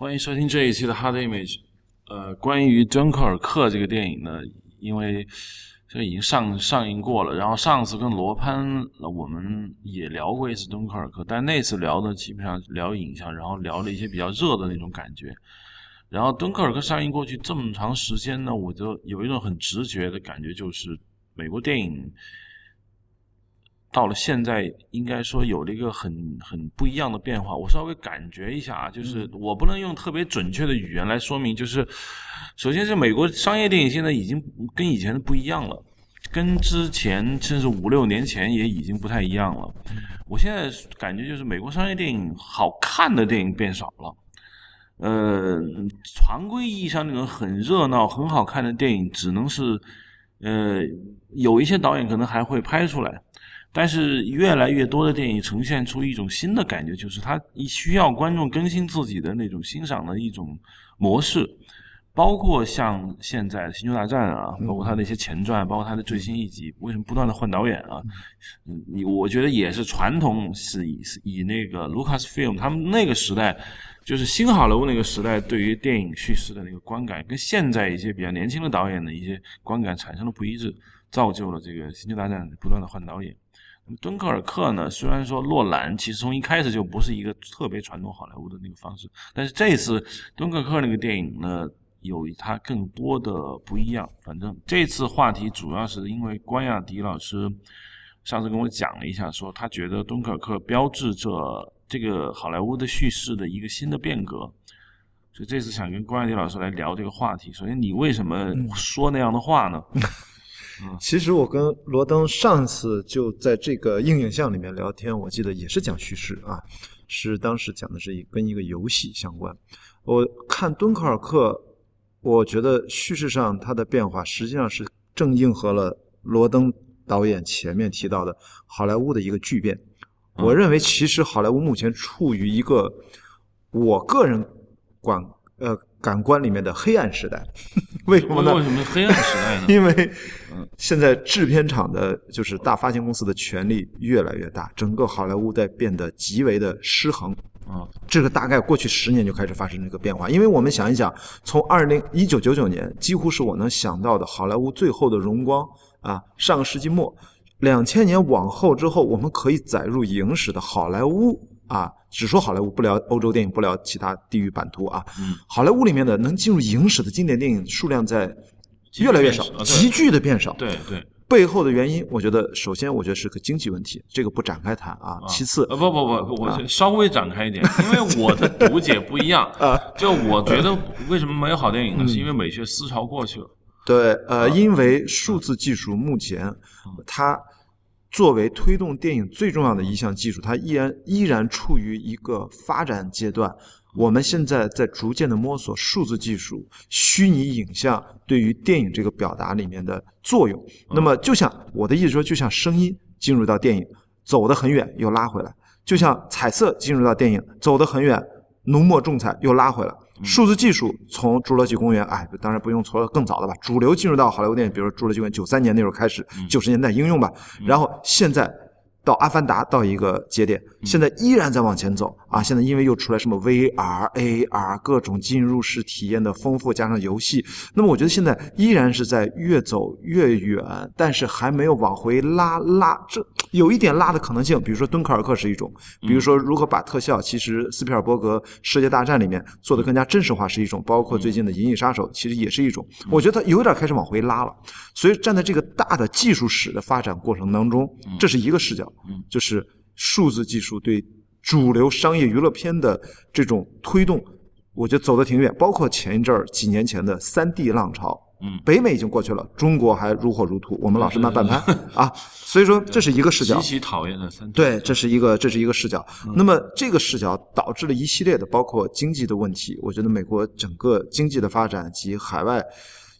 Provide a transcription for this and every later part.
欢迎收听这一期的 Hard Image。呃，关于《敦刻尔克》这个电影呢，因为这已经上上映过了，然后上次跟罗潘我们也聊过一次《敦刻尔克》，但那次聊的基本上聊影像，然后聊了一些比较热的那种感觉。然后《敦刻尔克》上映过去这么长时间呢，我就有一种很直觉的感觉，就是美国电影。到了现在，应该说有了一个很很不一样的变化。我稍微感觉一下啊，就是我不能用特别准确的语言来说明。就是首先是美国商业电影现在已经跟以前的不一样了，跟之前甚至五六年前也已经不太一样了。我现在感觉就是美国商业电影好看的电影变少了，呃，常规意义上那种很热闹、很好看的电影，只能是呃有一些导演可能还会拍出来。但是越来越多的电影呈现出一种新的感觉，就是它需要观众更新自己的那种欣赏的一种模式，包括像现在《星球大战》啊，包括它的一些前传，包括它的最新一集，为什么不断的换导演啊？嗯，你我觉得也是传统是以以那个 Lucasfilm 他们那个时代，就是新好莱坞那个时代对于电影叙事的那个观感，跟现在一些比较年轻的导演的一些观感产生了不一致，造就了这个《星球大战》不断的换导演。敦刻尔克呢？虽然说洛兰其实从一开始就不是一个特别传统好莱坞的那个方式，但是这次敦刻尔克那个电影呢，有它更多的不一样。反正这次话题主要是因为关亚迪老师上次跟我讲了一下，说他觉得敦刻尔克标志着这个好莱坞的叙事的一个新的变革，所以这次想跟关亚迪老师来聊这个话题。首先，你为什么说那样的话呢？其实我跟罗登上次就在这个硬影像里面聊天，我记得也是讲叙事啊，是当时讲的是一跟一个游戏相关。我看敦刻尔克，我觉得叙事上它的变化实际上是正应和了罗登导演前面提到的好莱坞的一个巨变。我认为其实好莱坞目前处于一个我个人管呃。感官里面的黑暗时代，为什么呢？为什么黑暗时代呢？因为现在制片厂的，就是大发行公司的权力越来越大，整个好莱坞在变得极为的失衡啊。这个大概过去十年就开始发生这个变化。因为我们想一想，从二零一九九九年，几乎是我能想到的好莱坞最后的荣光啊。上个世纪末，两千年往后之后，我们可以载入影史的好莱坞。啊，只说好莱坞，不聊欧洲电影，不聊其他地域版图啊。嗯，好莱坞里面的能进入影史的经典电影数量在越来越少，急剧的变少。对对，背后的原因，我觉得首先我觉得是个经济问题，这个不展开谈啊。其次，不不不，我稍微展开一点，因为我的读解不一样 啊。就我觉得为什么没有好电影呢？是因为美学思潮过去了。对，呃，因为数字技术目前它。作为推动电影最重要的一项技术，它依然依然处于一个发展阶段。我们现在在逐渐的摸索数字技术、虚拟影像对于电影这个表达里面的作用。那么，就像我的意思说，就像声音进入到电影，走得很远又拉回来；就像彩色进入到电影，走得很远，浓墨重彩又拉回来。数字技术从《侏罗纪公园》哎，当然不用说更早的吧，主流进入到好莱坞电影，比如说《侏罗纪公园》九三年那时候开始，九十年代应用吧，然后现在。到《阿凡达》到一个节点，现在依然在往前走啊！现在因为又出来什么 VR、AR 各种进入式体验的丰富，加上游戏，那么我觉得现在依然是在越走越远，但是还没有往回拉拉，这有一点拉的可能性。比如说《敦刻尔克》是一种，比如说如何把特效，其实斯皮尔伯格《世界大战》里面做的更加真实化是一种，包括最近的《银翼杀手》其实也是一种。我觉得它有点开始往回拉了，所以站在这个大的技术史的发展过程当中，这是一个视角。嗯，就是数字技术对主流商业娱乐片的这种推动，我觉得走得挺远。包括前一阵儿几年前的三 D 浪潮，嗯，北美已经过去了，中国还如火如荼，我们老是慢半拍啊。所以说这是一个视角，极其讨厌的三 D。对，这是一个这是一个视角。那么这个视角导致了一系列的，包括经济的问题。我觉得美国整个经济的发展及海外，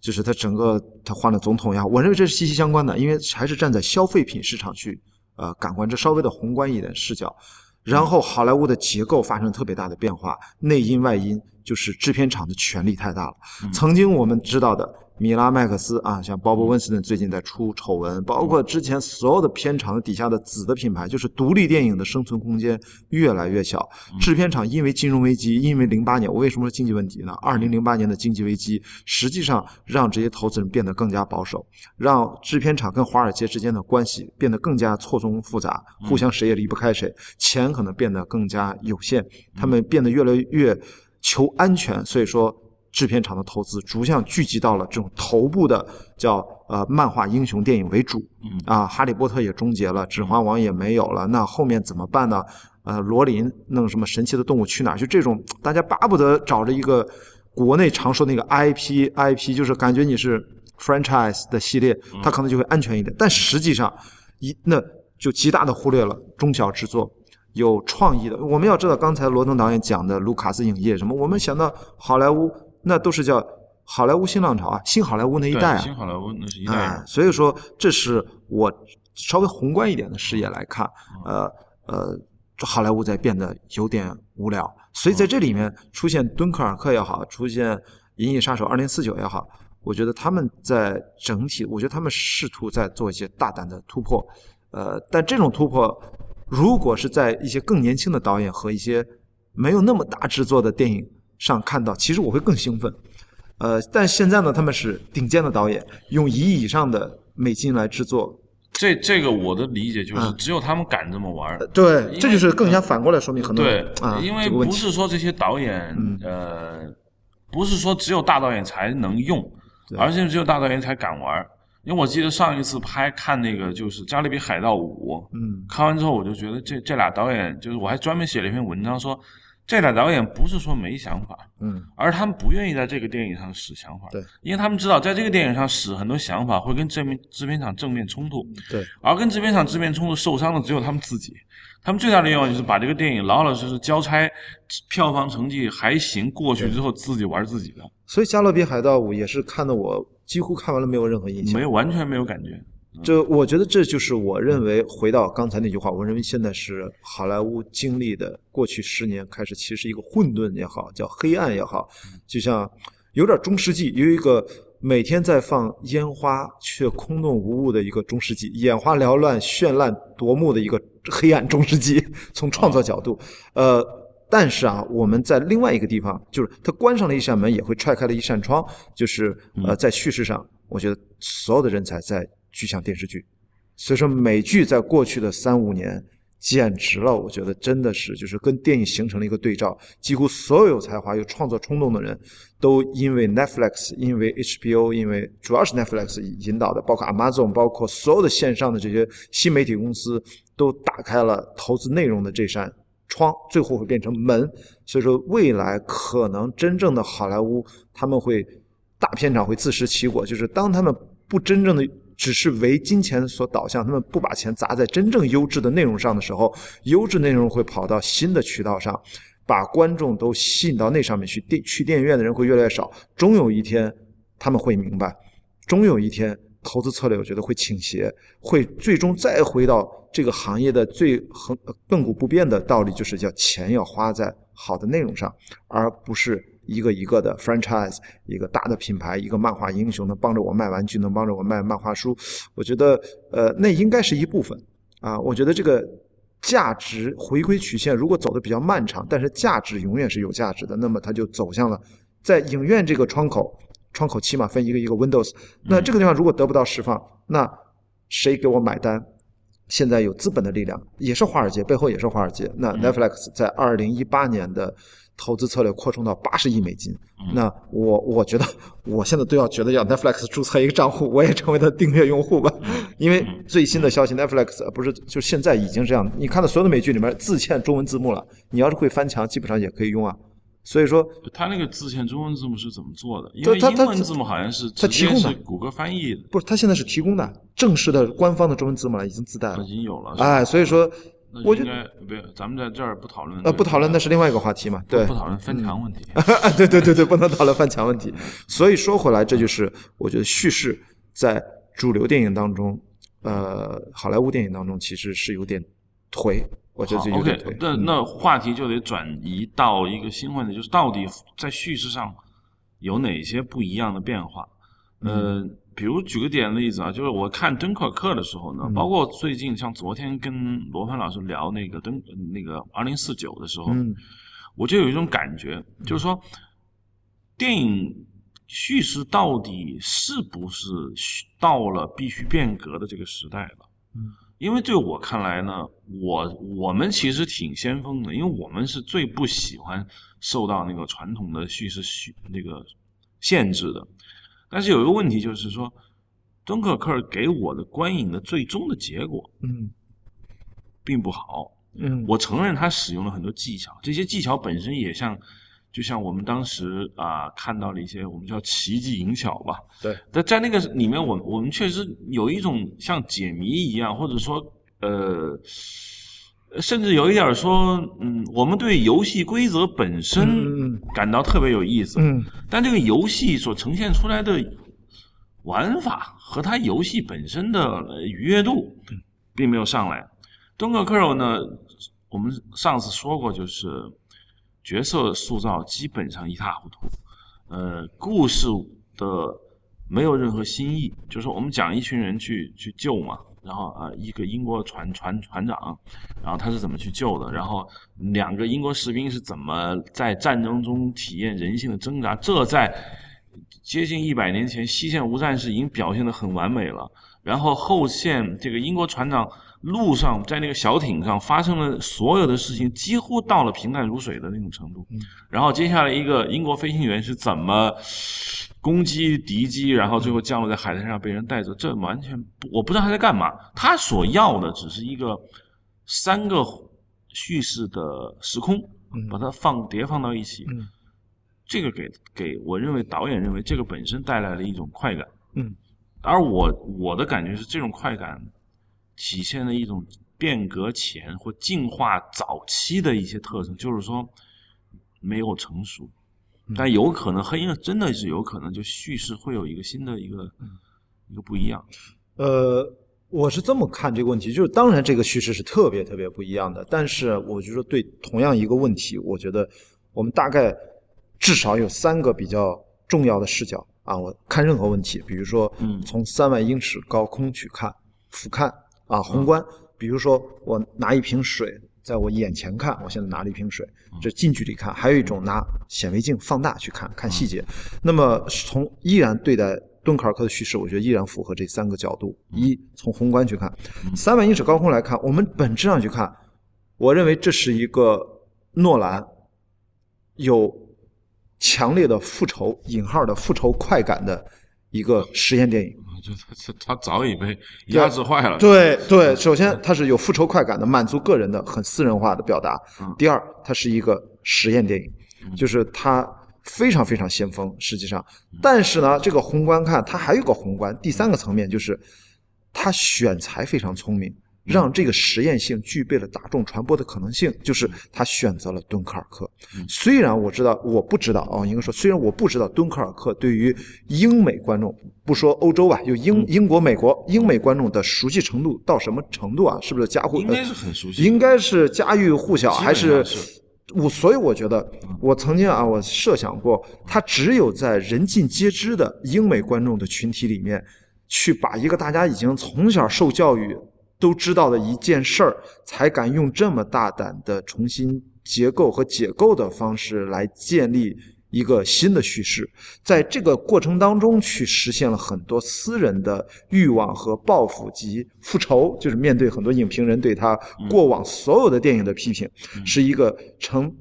就是他整个他换了总统呀，我认为这是息息相关的，因为还是站在消费品市场去。呃，感官这稍微的宏观一点视角，然后好莱坞的结构发生特别大的变化，内因外因就是制片厂的权力太大了。曾经我们知道的米拉麦克斯啊，像鲍勃温斯顿最近在出丑闻，包括之前所有的片场底下的子的品牌，就是独立电影的生存空间越来越小。制片厂因为金融危机，因为零八年，我为什么说经济问题呢？二零零八年的经济危机，实际上让这些投资人变得更加保守，让制片厂跟华尔街之间的关系变得更加错综复杂，互相谁也离不开谁，钱可能变得更加有限，他们变得越来越求安全，所以说。制片厂的投资逐渐聚集到了这种头部的叫呃漫画英雄电影为主，啊，哈利波特也终结了，指环王也没有了，那后面怎么办呢？呃，罗琳弄什么神奇的动物去哪儿？就这种大家巴不得找着一个国内常说那个 IP，IP 就是感觉你是 franchise 的系列，它可能就会安全一点。但实际上一那就极大的忽略了中小制作有创意的。我们要知道，刚才罗登导演讲的卢卡斯影业什么，我们想到好莱坞。那都是叫好莱坞新浪潮啊，新好莱坞那一代啊，新好莱坞那是一代。所以说，这是我稍微宏观一点的视野来看，呃呃，好莱坞在变得有点无聊。所以在这里面出现敦刻尔克也好，出现《银翼杀手二零四九》也好，我觉得他们在整体，我觉得他们试图在做一些大胆的突破。呃，但这种突破，如果是在一些更年轻的导演和一些没有那么大制作的电影。上看到，其实我会更兴奋，呃，但现在呢，他们是顶尖的导演，用一亿以上的美金来制作。这这个我的理解就是，只有他们敢这么玩。对，这就是更加反过来说明很多对，因为不是说这些导演，呃，不是说只有大导演才能用，而且只有大导演才敢玩。因为我记得上一次拍看那个就是《加勒比海盗五》，嗯，看完之后我就觉得这这俩导演，就是我还专门写了一篇文章说。这俩导演不是说没想法，嗯，而他们不愿意在这个电影上使想法，对，因为他们知道在这个电影上使很多想法会跟正面制片厂正面冲突，对，而跟制片厂正面冲突受伤的只有他们自己，他们最大的愿望就是把这个电影老老实实交差，票房成绩还行过去之后自己玩自己的。所以《加勒比海盗五》也是看的我几乎看完了没有任何印象，没有完全没有感觉。就我觉得这就是我认为回到刚才那句话，我认为现在是好莱坞经历的过去十年开始，其实一个混沌也好，叫黑暗也好，就像有点中世纪，有一个每天在放烟花却空洞无物的一个中世纪，眼花缭乱、绚烂夺目的一个黑暗中世纪。从创作角度，呃，但是啊，我们在另外一个地方，就是它关上了一扇门，也会踹开了一扇窗，就是呃，在叙事上，我觉得所有的人才在。剧像电视剧，所以说美剧在过去的三五年简直了，我觉得真的是就是跟电影形成了一个对照。几乎所有有才华、有创作冲动的人都因为 Netflix、因为 HBO、因为主要是 Netflix 引导的，包括 Amazon、包括所有的线上的这些新媒体公司，都打开了投资内容的这扇窗，最后会变成门。所以说，未来可能真正的好莱坞他们会大片场会自食其果，就是当他们不真正的。只是为金钱所导向，他们不把钱砸在真正优质的内容上的时候，优质内容会跑到新的渠道上，把观众都吸引到那上面去。电去电影院的人会越来越少，终有一天他们会明白，终有一天投资策略我觉得会倾斜，会最终再回到这个行业的最恒亘古不变的道理，就是叫钱要花在好的内容上，而不是。一个一个的 franchise，一个大的品牌，一个漫画英雄能帮着我卖玩具，能帮着我卖漫画书，我觉得呃，那应该是一部分啊。我觉得这个价值回归曲线如果走的比较漫长，但是价值永远是有价值的，那么它就走向了在影院这个窗口窗口起码，分一个一个 windows。那这个地方如果得不到释放，那谁给我买单？现在有资本的力量，也是华尔街背后也是华尔街。那 Netflix 在二零一八年的。投资策略扩充到八十亿美金，那我我觉得我现在都要觉得要 Netflix 注册一个账户，我也成为他订阅用户吧。因为最新的消息，Netflix 不是就现在已经这样，你看到所有的美剧里面自嵌中文字幕了，你要是会翻墙，基本上也可以用啊。所以说，他那个自嵌中文字幕是怎么做的？因为英文字幕好像是他提供的，谷歌翻译的。不是，他现在是提供的正式的官方的中文字幕了，已经自带了，已经有了。哎，所以说。我觉得不，咱们在这儿不讨论。呃，不讨论那是另外一个话题嘛？对，不讨论翻墙问题。对对对对，不能讨论翻墙问题。所以说回来，这就是我觉得叙事在主流电影当中，呃，好莱坞电影当中其实是有点颓。我觉得有点颓。那那话题就得转移到一个新问题，就是到底在叙事上有哪些不一样的变化？呃，比如举个点例子啊，就是我看敦刻尔克的时候呢，嗯包括最近像昨天跟罗盘老师聊那个敦那个二零四九的时候，嗯我就有一种感觉，就是说，电影叙事到底是不是到了必须变革的这个时代了？嗯，因为对我看来呢，我我们其实挺先锋的，因为我们是最不喜欢受到那个传统的叙事叙那个限制的。但是有一个问题就是说，敦刻尔克给我的观影的最终的结果嗯并不好。嗯，我承认他使用了很多技巧，这些技巧本身也像，就像我们当时啊、看到了一些我们叫奇技淫巧吧。对，但在那个里面，我们我们确实有一种像解谜一样，或者说呃，甚至有一点儿说，嗯，我们对游戏规则本身感到特别有意思，嗯但这个游戏所呈现出来的玩法和它游戏本身的呃愉悦度并没有上来。敦刻尔克呢，我们上次说过，就是角色塑造基本上一塌糊涂，呃，故事的没有任何新意。就是我们讲一群人去去救嘛，然后啊、呃一个英国船船船长，然后他是怎么去救的，然后两个英国士兵是怎么在战争中体验人性的挣扎，这在接近一百年前西线无战事已经表现得很完美了。然后后线这个英国船长路上在那个小艇上发生了所有的事情，几乎到了平淡如水的那种程度。然后接下来一个英国飞行员是怎么攻击敌机，然后最后降落在海滩上被人带走，这完全不我不知道他在干嘛。他所要的只是一个三个叙事的时空，把它放叠放到一起。嗯这个给给我认为导演认为这个本身带来了一种快感。嗯而我我的感觉是，这种快感体现了一种变革前或进化早期的一些特征，就是说没有成熟，但有可能黑鹰真的是有可能，就叙事会有一个新的一个一个不一样。呃，我是这么看这个问题，就是当然这个叙事是特别特别不一样的，但是我就说对同样一个问题，我觉得我们大概至少有三个比较重要的视角啊。我看任何问题，比如说嗯从三万英尺高空去看俯瞰啊宏观，比如说我拿一瓶水在我眼前看，我现在拿了一瓶水，这近距离看；还有一种拿显微镜放大去看看细节。那么从依然对待敦刻尔克的叙事，我觉得依然符合这三个角度：一从宏观去看，三万英尺高空来看，我们本质上去看，我认为这是一个诺兰有强烈的复仇（引号的复仇快感）的一个实验电影。就他他早已被压制坏了。对对，首先它是有复仇快感的，满足个人的很私人化的表达。第二，它是一个实验电影，就是它非常非常先锋，实际上。但是呢，这个宏观看，它还有个宏观，第三个层面就是它选材非常聪明。让这个实验性具备了大众传播的可能性，就是他选择了敦刻尔克。虽然我知道，我不知道啊、哦，应该说，虽然我不知道敦刻尔克对于英美观众，不说欧洲吧，就英英国、美国英美观众的熟悉程度到什么程度啊？是不是家喻？应该是很熟悉，应该是家喻户晓，还是我？所以我觉得，我曾经啊，我设想过，他只有在人尽皆知的英美观众的群体里面，去把一个大家已经从小受教育。都知道的一件事儿，才敢用这么大胆的重新结构和解构的方式来建立一个新的叙事，在这个过程当中去实现了很多私人的欲望和报复及复仇，就是面对很多影评人对他过往所有的电影的批评，是一个成。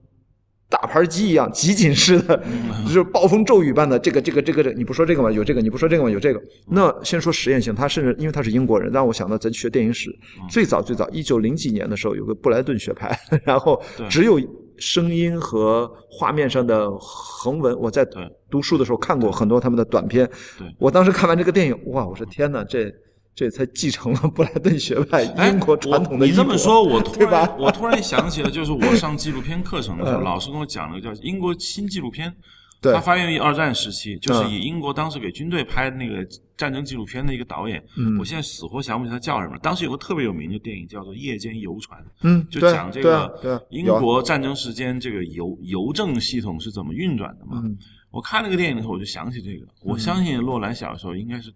打盘鸡一样集锦式的，就是暴风骤雨般的这个这个这个这，你不说这个吗？有这个，你不说这个吗？有这个。那先说实验性，他甚至因为他是英国人，让我想到咱学电影史，最早最早一九零几年的时候，有个布莱顿学派，然后只有声音和画面上的横纹。我在读书的时候看过很多他们的短片，我当时看完这个电影，哇，我说天哪，这。这才继承了布莱顿学派英国传统的、哎。你这么说，我 突然我突然想起了，就是我上纪录片课程的时候，老师跟我讲了个叫英国新纪录片。对它发源于二战时期，就是嗯以英国当时给军队拍那个战争纪录片的一个导演，嗯我现在死活想不起他叫什么。当时有个特别有名的电影叫做《夜间游船》，嗯，就讲这个英国战争时间这个邮邮政系统是怎么运转的嘛。嗯我看那个电影的时候，我就想起这个。我相信洛兰小时候应该是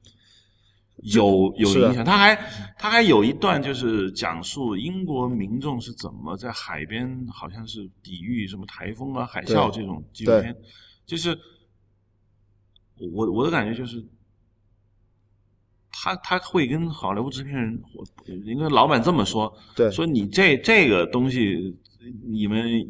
有有影响，他还他还有一段就是讲述英国民众是怎么在海边，好像是抵御什么台风啊、海啸这种纪录片，就是我我的感觉就是。他他会跟好莱坞制片人，我应该老板这么说，对。说你这这个东西，你们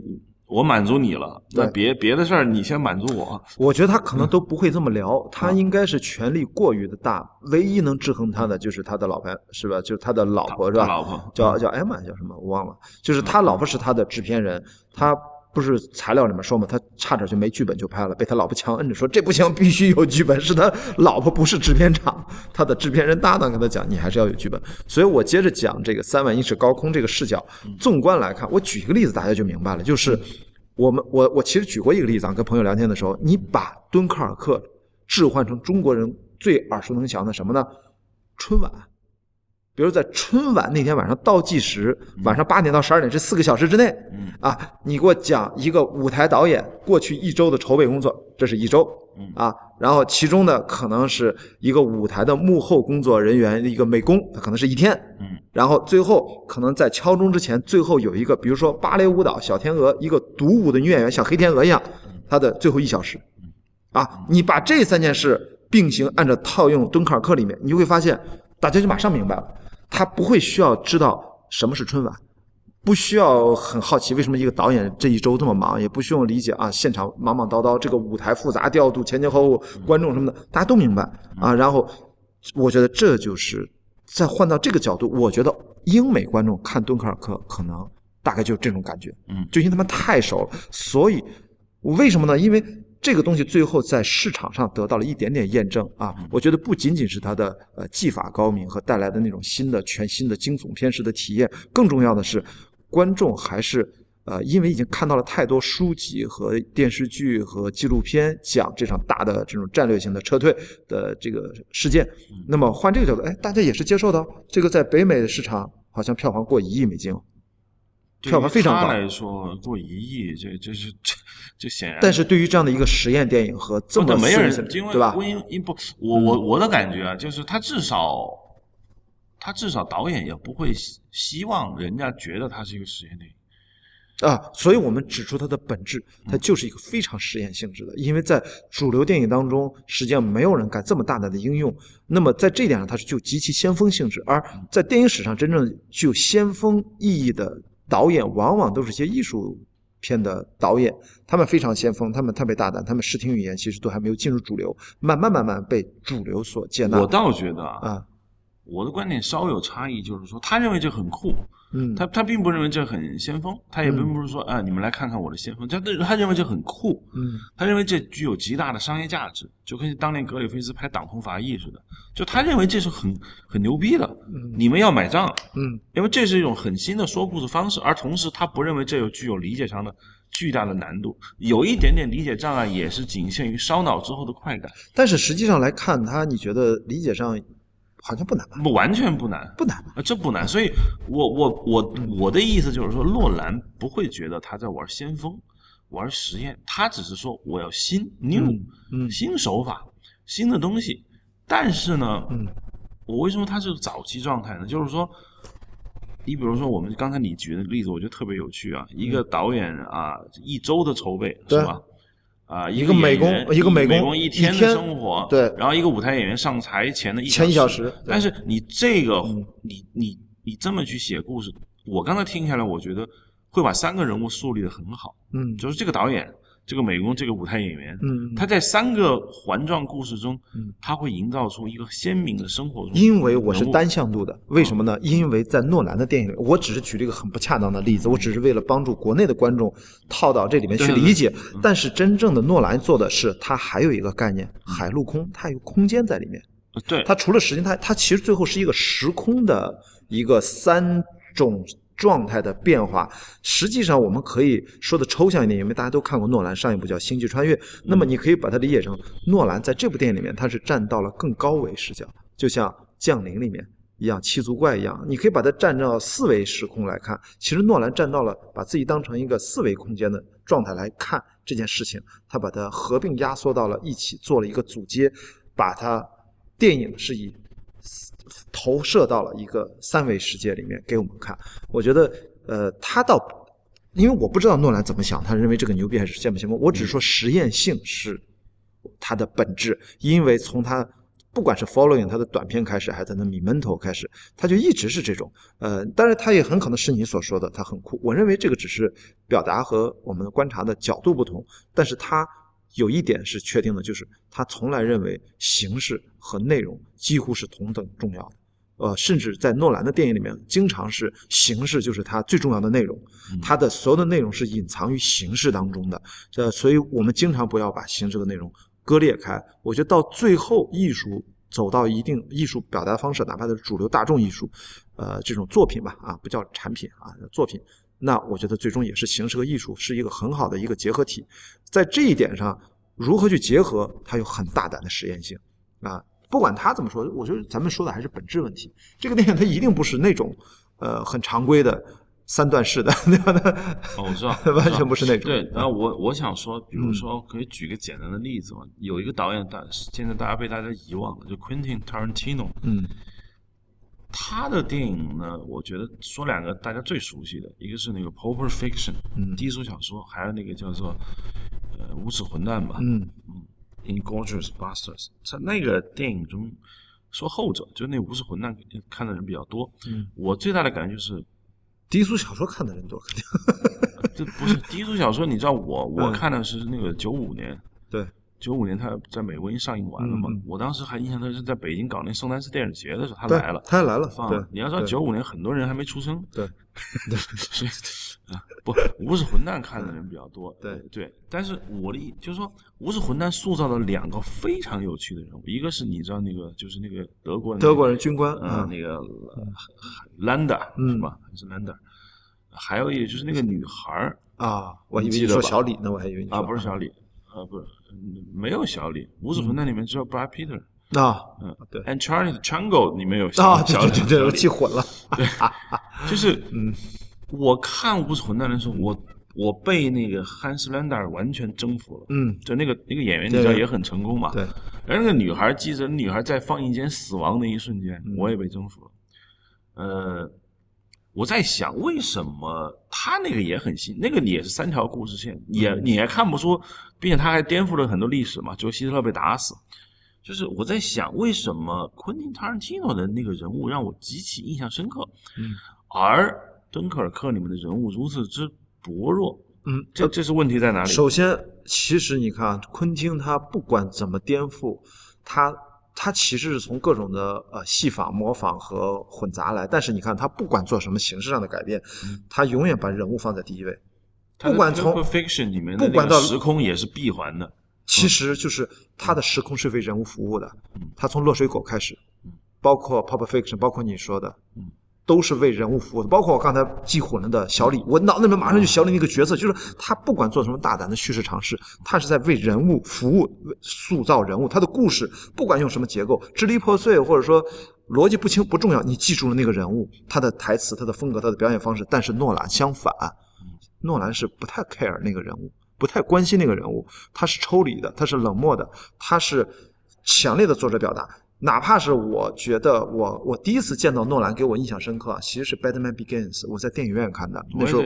我满足你了，那别别的事儿你先满足我。我觉得他可嗯能都不会这么聊，他应该是权力过于的大，唯一能制衡他的就是他的老婆，是吧？就是他的老婆，是吧？老婆叫叫艾玛，叫什么？我忘了。就是他老婆是他的制片人，他不是材料里面说嘛，他差点就没剧本就拍了，被他老婆强摁着说这不行，必须有剧本。是他老婆不是制片厂，他的制片人搭档跟他讲，你还是要有剧本。所以我接着讲这个三万英尺高空这个视角，纵观来看，我举一个例子，大家就明白了，就是。我们我我其实举过一个例子啊，跟朋友聊天的时候，你把敦刻尔克置换成中国人最耳熟能详的什么呢？春晚。比如在春晚那天晚上倒计时，晚上八点到十二点这四个小时之内，啊，你给我讲一个舞台导演过去一周的筹备工作，这是一周，啊，然后其中呢可能是一个舞台的幕后工作人员，一个美工，他可能是一天，嗯，然后最后可能在敲钟之前，最后有一个，比如说芭蕾舞蹈小天鹅，一个独舞的女演员像黑天鹅一样，她的最后一小时，啊，你把这三件事并行，按照套用敦刻尔克里面，你就会发现，大家就马上明白了，他不会需要知道什么是春晚。不需要很好奇为什么一个导演这一周这么忙，也不需要理解啊，现场忙忙叨叨，这个舞台复杂调度，前前后后观众什么的，大家都明白啊。然后，我觉得这就是再换到这个角度，我觉得英美观众看敦刻尔克可能大概就是这种感觉，嗯就因为他们太熟了，所以为什么呢？因为这个东西最后在市场上得到了一点点验证啊，我觉得不仅仅是它的呃技法高明和带来的那种新的全新的惊悚片式的体验，更重要的是观众还是。呃，因为已经看到了太多书籍和电视剧和纪录片讲这场大的这种战略性的撤退的这个事件，那么换这个角度，哎，大家也是接受的哦。这个在北美的市场好像票房过一亿美金哦，票房非常高来说过一亿，这这是这这显然。但是对于这样的一个实验电影和这么不没有人私人，因为对吧？嗯因因不，我我我的感觉啊，就是他至少他至少导演也不会希希望人家觉得他是一个实验电影。啊，所以我们指出它的本质，它就是一个非常实验性质的，因为在主流电影当中，实际上没有人敢这么大胆的应用。那么在这一点上，它是具有极其先锋性质，而在电影史上真正具有先锋意义的导演，往往都是些艺术片的导演，他们非常先锋，他们特别大胆，他们视听语言其实都还没有进入主流，慢慢慢慢被主流所接纳。我倒觉得啊，啊，我的观点稍有差异，就是说他认为这很酷，嗯，他他并不认为这很先锋，他也并不是说啊、你们来看看我的先锋，他他认为这很酷，嗯。他认为这具有极大的商业价值，就跟当年格里菲斯拍《党同伐异》似的，就他认为这是很很牛逼的，你们要买账，嗯。因为这是一种很新的说故事方式，而同时他不认为这有具有理解上的巨大的难度，有一点点理解障碍也是仅限于烧脑之后的快感，但是实际上来看，他你觉得理解上好像不难吧？不完全不难，不难这不难，所以我我我我的意思就是说，洛兰不会觉得他在玩先锋、玩实验，他只是说我要新 new、嗯新手法、新的东西。但是呢，嗯我为什么他是早期状态呢？就是说，你比如说我们刚才你举的例子，我觉得特别有趣啊。一个导演啊，一周的筹备是吧？啊，一个个美工一个美工工一天的生活，对然后一个舞台演员上台前的一前一小时但是你这个嗯你你你这么去写故事，我刚才听下来，我觉得会把三个人物树立的很好，嗯就是这个导演、这个美工、这个舞台演员，嗯，他在三个环状故事中嗯，他会营造出一个鲜明的生活中，因为我是单向度的，为什么呢？因为在诺兰的电影里，我只是举了一个很不恰当的例子，我只是为了帮助国内的观众套到这里面去理解。但是真正的诺兰做的是，他还有一个概念，海陆空，它有空间在里面。呃对，它除了时间，它它其实最后是一个时空的一个三种状态的变化，实际上我们可以说的抽象一点，因为大家都看过诺兰上一部叫《星际穿越》，那么你可以把它理解成诺兰在这部电影里面，他是站到了更高维视角，就像《降临》里面一样，七足怪一样，你可以把它站到四维时空来看。其实诺兰站到了把自己当成一个四维空间的状态来看这件事情，他把它合并压缩到了一起，做了一个组接，把它电影是以。投射到了一个三维世界里面给我们看，我觉得，呃，他倒，因为我不知道诺兰怎么想，他认为这个牛逼还是羡慕羡慕。我只是说实验性是它的本质，因为从他不管是 Following 他的短片开始，还是他的 Memento 开始，他就一直是这种。呃，当然他也很可能是你所说的他很酷。我认为这个只是表达和我们的观察的角度不同，但是他。有一点是确定的，就是他从来认为形式和内容几乎是同等重要的，呃，甚至在诺兰的电影里面，经常是形式就是它最重要的内容，它的所有的内容是隐藏于形式当中的，呃，所以我们经常不要把形式的内容割裂开。我觉得到最后，艺术走到一定艺术表达方式，哪怕是主流大众艺术，呃，这种作品吧，啊，不叫产品啊，作品。那我觉得最终也是形式和艺术是一个很好的一个结合体，在这一点上，如何去结合，它有很大胆的实验性啊！不管他怎么说，我觉得咱们说的还是本质问题。这个电影它一定不是那种呃很常规的三段式的，对吧？哦，我知道，完全不是那种。对，然后我我想说，比如说可以举个简单的例子嘛，有一个导演大现在大家被大家遗忘了，就 Quentin Tarantino。嗯。他的电影呢，我觉得说两个大家最熟悉的，一个是那个《Pulp Fiction》，低俗小说，还有那个叫做呃《无耻混蛋》吧，嗯嗯，《Inglourious Basterds》。在那个电影中，说后者，就那《无耻混蛋》看的人比较多。嗯，我最大的感觉就是，低俗小说看的人多，肯定。这不是低俗小说，你知道我我看的是那个九五年。对。九五年他在美国已经上映完了嘛？我当时还印象他是在北京搞那圣丹斯电影节的时候，他来了，他来了。放，你要知道九五年很多人还没出生。对，所以啊，不，无耻混蛋看的人比较多。对对，但是我的意就是说，无耻混蛋塑造了两个非常有趣的人物，一个是你知道那个就是那个德国人，德国人军官啊，那个兰达是吧？还是兰达？还有一个就是那个女孩儿啊，我以为你说小李呢，我还以为啊，不是小李啊，不是。没有小李，《无耻混蛋》里面只有 Brad Pitt 啊，嗯，对，And Charlie 的 Jungle 里面有啊，小李，对对对，我记混了，对，就是嗯，我看《无耻混蛋》的时候，我我被那个汉斯兰达尔完全征服了，嗯，就那个那个演员，你知道也很成功嘛，对，而那个女孩，记着女孩在放映间死亡的一瞬间，我也被征服了，呃。我在想，为什么他那个也很新？那个也是三条故事线，也你也看不出，并且他还颠覆了很多历史嘛，就希特勒被打死。就是我在想，为什么昆汀·塔伦蒂诺的那个人物让我极其印象深刻，嗯，而敦刻尔克里面的人物如此之薄弱，嗯，这这是问题在哪里？首先，其实你看，昆汀他不管怎么颠覆，他。他其实是从各种的呃戏仿、模仿和混杂来，但是你看它不管做什么形式上的改变，它永远把人物放在第一位。不管从 fiction 里面，不管到时空也是闭环的，其实就是它的时空是为人物服务的。它从落水狗开始，包括 pop fiction，包括你说的。都是为人物服务的，包括我刚才记混了的小李，我脑子里面马上就小李那个角色，就是他不管做什么大胆的叙事尝试，他是在为人物服务，塑造人物。他的故事不管用什么结构，支离破碎或者说逻辑不清不重要，你记住了那个人物，他的台词、他的风格、他的表演方式。但是诺兰相反，诺兰是不太 care 那个人物，不太关心那个人物，他是抽离的，他是冷漠的，他是强烈的作者表达。哪怕是我觉得我我第一次见到诺兰给我印象深刻，其实是《Batman Begins》，我在电影院看的，那时候，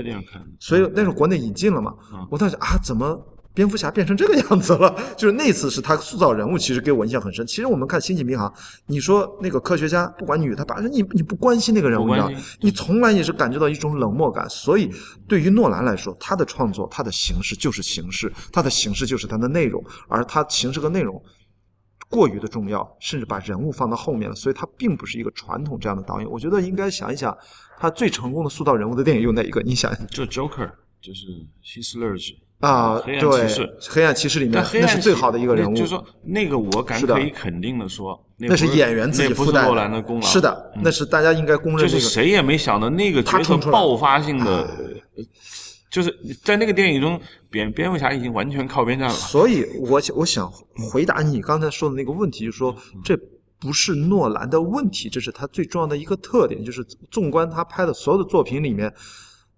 所以那时候国内引进了嘛，我当时啊，怎么蝙蝠侠变成这个样子了？就是那次是他塑造人物，其实给我印象很深。其实我们看《星际迷航》，你说那个科学家不管女他，反正你你不关心那个人物，你知道你从来也是感觉到一种冷漠感。所以对于诺兰来说，他的创作，他的形式就是形式，他的形式就是他的内容，而他形式和内容。过于的重要，甚至把人物放到后面了，所以他并不是一个传统这样的导演。我觉得应该想一想，他最成功的塑造人物的电影有哪一个？你想，就 Joker，就是希斯勒是啊，黑暗对骑士，黑暗骑士里面黑暗那是最好的一个人物，就是说那个我敢是可以肯定的说，那那是演员自己那不是附带诺兰的功劳，是的，那是大家应该公认就是这个。谁也没想到那个角色爆发性的，呃就是在那个电影中，蝙蝙蝠侠已经完全靠边站了。所以我想我想回答你刚才说的那个问题，就是说嗯这不是诺兰的问题，这是他最重要的一个特点，就是纵观他拍的所有的作品里面，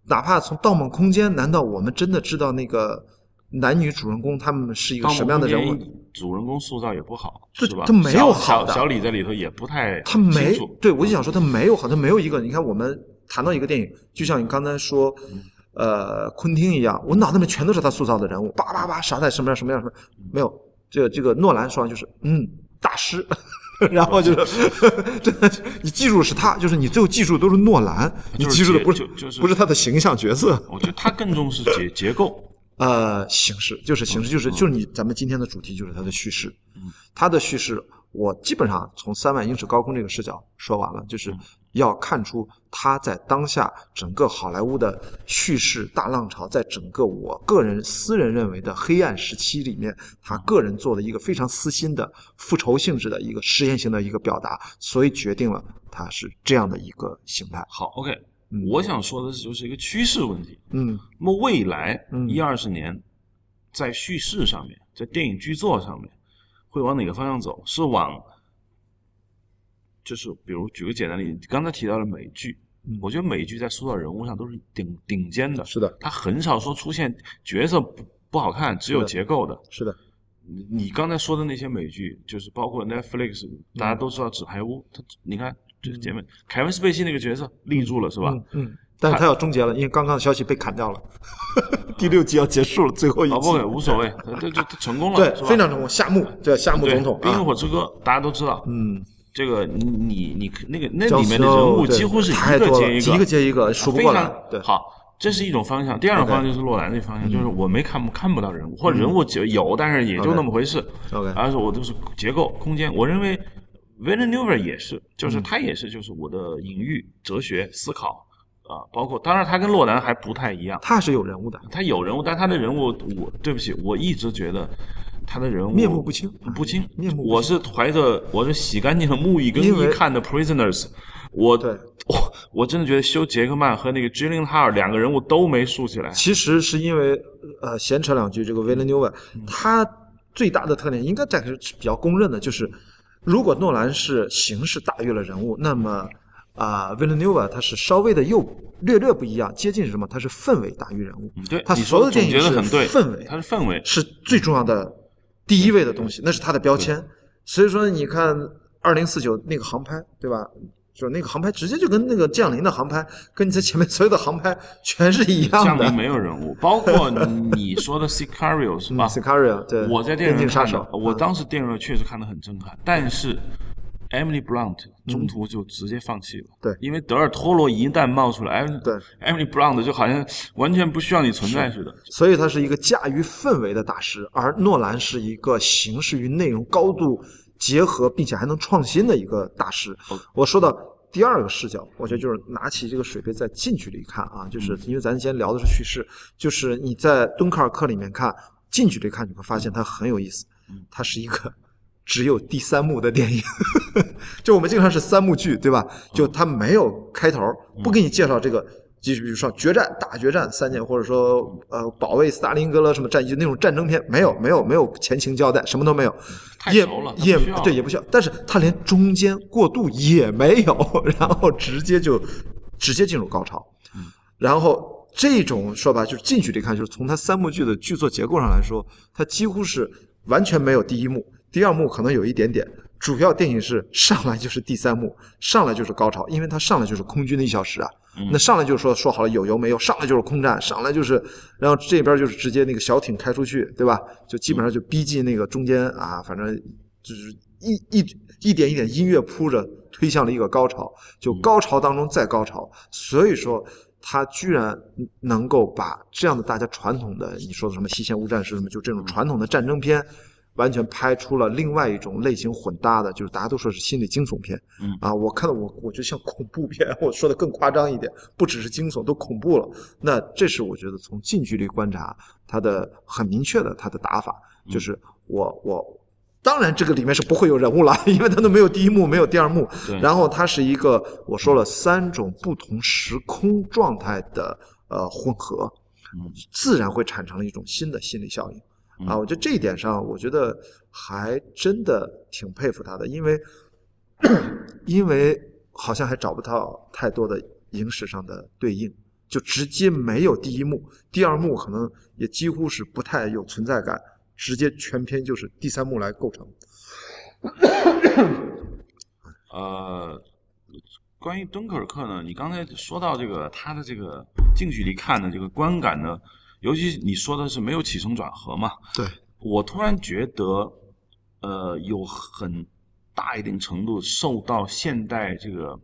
哪怕从《盗梦空间》，难道我们真的知道那个男女主人公他们是一个什么样的人物？主人公塑造也不好，对是吧？他没有小好的小小李在里头也不太他没对我就想说他没有好，他没有一个。你看我们谈到一个电影，就像你刚才说，呃，昆汀一样，我脑子里面全都是他塑造的人物，叭叭叭，啥在什么样什么样什么样，没有。这个这个诺兰说完就是嗯，大师。然后就是，真的，你记住是他，就是你最后记住都是诺兰，你记住的不是就就是不是他的形象角色，我觉得他更重视结结构。呃，形式就是形式，就是就是你咱们今天的主题就是他的叙事，他的叙事我基本上从三万英尺高空这个视角说完了，就是要看出他在当下整个好莱坞的叙事大浪潮，在整个我个人私人认为的黑暗时期里面，他个人做的一个非常私心的复仇性质的一个实验性的一个表达，所以决定了他是这样的一个形态。好，OK，我想说的是，就是一个趋势问题。嗯那么未来嗯一二十年，在叙事上面，在电影剧作上面，会往哪个方向走？是往，就是比如举个简单例子，刚才提到了美剧，嗯我觉得美剧在塑造人物上都是顶顶尖的，是的，他很少说出现角色不不好看，只有结构的。是的，你你刚才说的那些美剧，就是包括 Netflix，大家都知道《纸牌屋》，他你看这是前面凯文斯贝西那个角色立住了，是吧？嗯嗯，但是他要终结了，因为刚刚的消息被砍掉了，第六季要结束了，最后一啊，季。不无所谓，这这这成功了，对非常成功。夏目对夏目总统冰与啊，火之歌》大家都知道，嗯，这个你你你那个那里面的人物几乎是一个接一个，一，个接一个，数不过来非常。对，好，这是一种方向。第二种方向就是洛兰那方向，就是我没看看不到人物，或者人物就有，但是也就那么回事。OK 而且我都是结构、空间。我认为 Villeneuve 也是，就是他也是，就是我的隐喻、哲学思考啊，包括当然他跟洛兰还不太一样，他是有人物的，他有人物，但他的人物，我对不起，我一直觉得他的人物面目不清不清，面目我是怀着我是洗干净了目一跟因为一看的 Prisoners，我对 我我真的觉得修·杰克曼和那个 j i l l e n h a l 两个人物都没竖起来。其实是因为呃，闲扯两句，这个维伦纽瓦他最大的特点应该暂时是比较公认的，就是如果诺兰是形式大于了人物，那么啊，维伦纽瓦他是稍微的又略略不一样，接近什么？他是氛围大于人物。对，他你所有的电影是氛围，他是氛围。是最重要的第一位的东西，那是它的标签。所以说，你看二零四九那个航拍，对吧？就是那个航拍直接就跟那个降临的航拍，跟你在前面所有的航拍全是一样的。降临没有人物，包括你说的 Sicario 是吧？Sicario 对，我在电影杀院看的手，，我当时电影院确实看得很震撼，但是 Emily Blunt 中途就直接放弃了。对因为德尔托罗一旦冒出来，对，Emily Blunt 就好像完全不需要你存在似的。所以他是一个驾驭氛围的大师，而诺兰是一个形式与内容高度结合，并且还能创新的一个大师。我说的第二个视角，我觉得就是拿起这个水杯在近距离看啊，就是因为咱今天聊的是叙事，就是你在敦刻尔克里面看，近距离看，你会发现它很有意思，它是一个。只有第三幕的电影，就我们经常是三幕剧，对吧？就它没有开头，不给你介绍这个，就比如说决战、大决战三件，或者说呃保卫斯大林格勒什么战役那种战争片，没有，没有，没有前情交代，什么都没有，也太熟了也对，也不需要，但是它连中间过渡也没有，然后直接就直接进入高潮，然后这种说吧，就是近距离看，就是从它三幕剧的剧作结构上来说，它几乎是完全没有第一幕，第二幕可能有一点点。主要电影是上来就是第三幕，上来就是高潮，因为它上来就是空军的一小时啊。那上来就是说说好了有油没油，上来就是空战，上来就是，然后这边就是直接那个小艇开出去，对吧？就基本上就逼近那个中间啊，反正就是一一一点一点音乐铺着，推向了一个高潮，就高潮当中再高潮。所以说，他居然能够把这样的大家传统的你说的什么西线无战事什么，就这种传统的战争片，完全拍出了另外一种类型混搭的，就是大家都说是心理惊悚片。嗯啊，我看到我我觉得像恐怖片，我说的更夸张一点，不只是惊悚，都恐怖了。那这是我觉得从近距离观察它的很明确的它的打法，就是我我。当然，这个里面是不会有人物了，因为它都没有第一幕，没有第二幕。对然后它是一个我说了三种不同时空状态的呃混合，嗯自然会产生了一种新的心理效应。啊，我觉得这一点上，我觉得还真的挺佩服他的，因为因为好像还找不到太多的影史上的对应，就直接没有第一幕，第二幕可能也几乎是不太有存在感，直接全篇就是第三幕来构成。呃，关于敦刻尔克呢，你刚才说到这个他的这个近距离看的这个观感呢，尤其你说的是没有起承转合嘛，对，我突然觉得，呃，有很大一定程度受到现代这个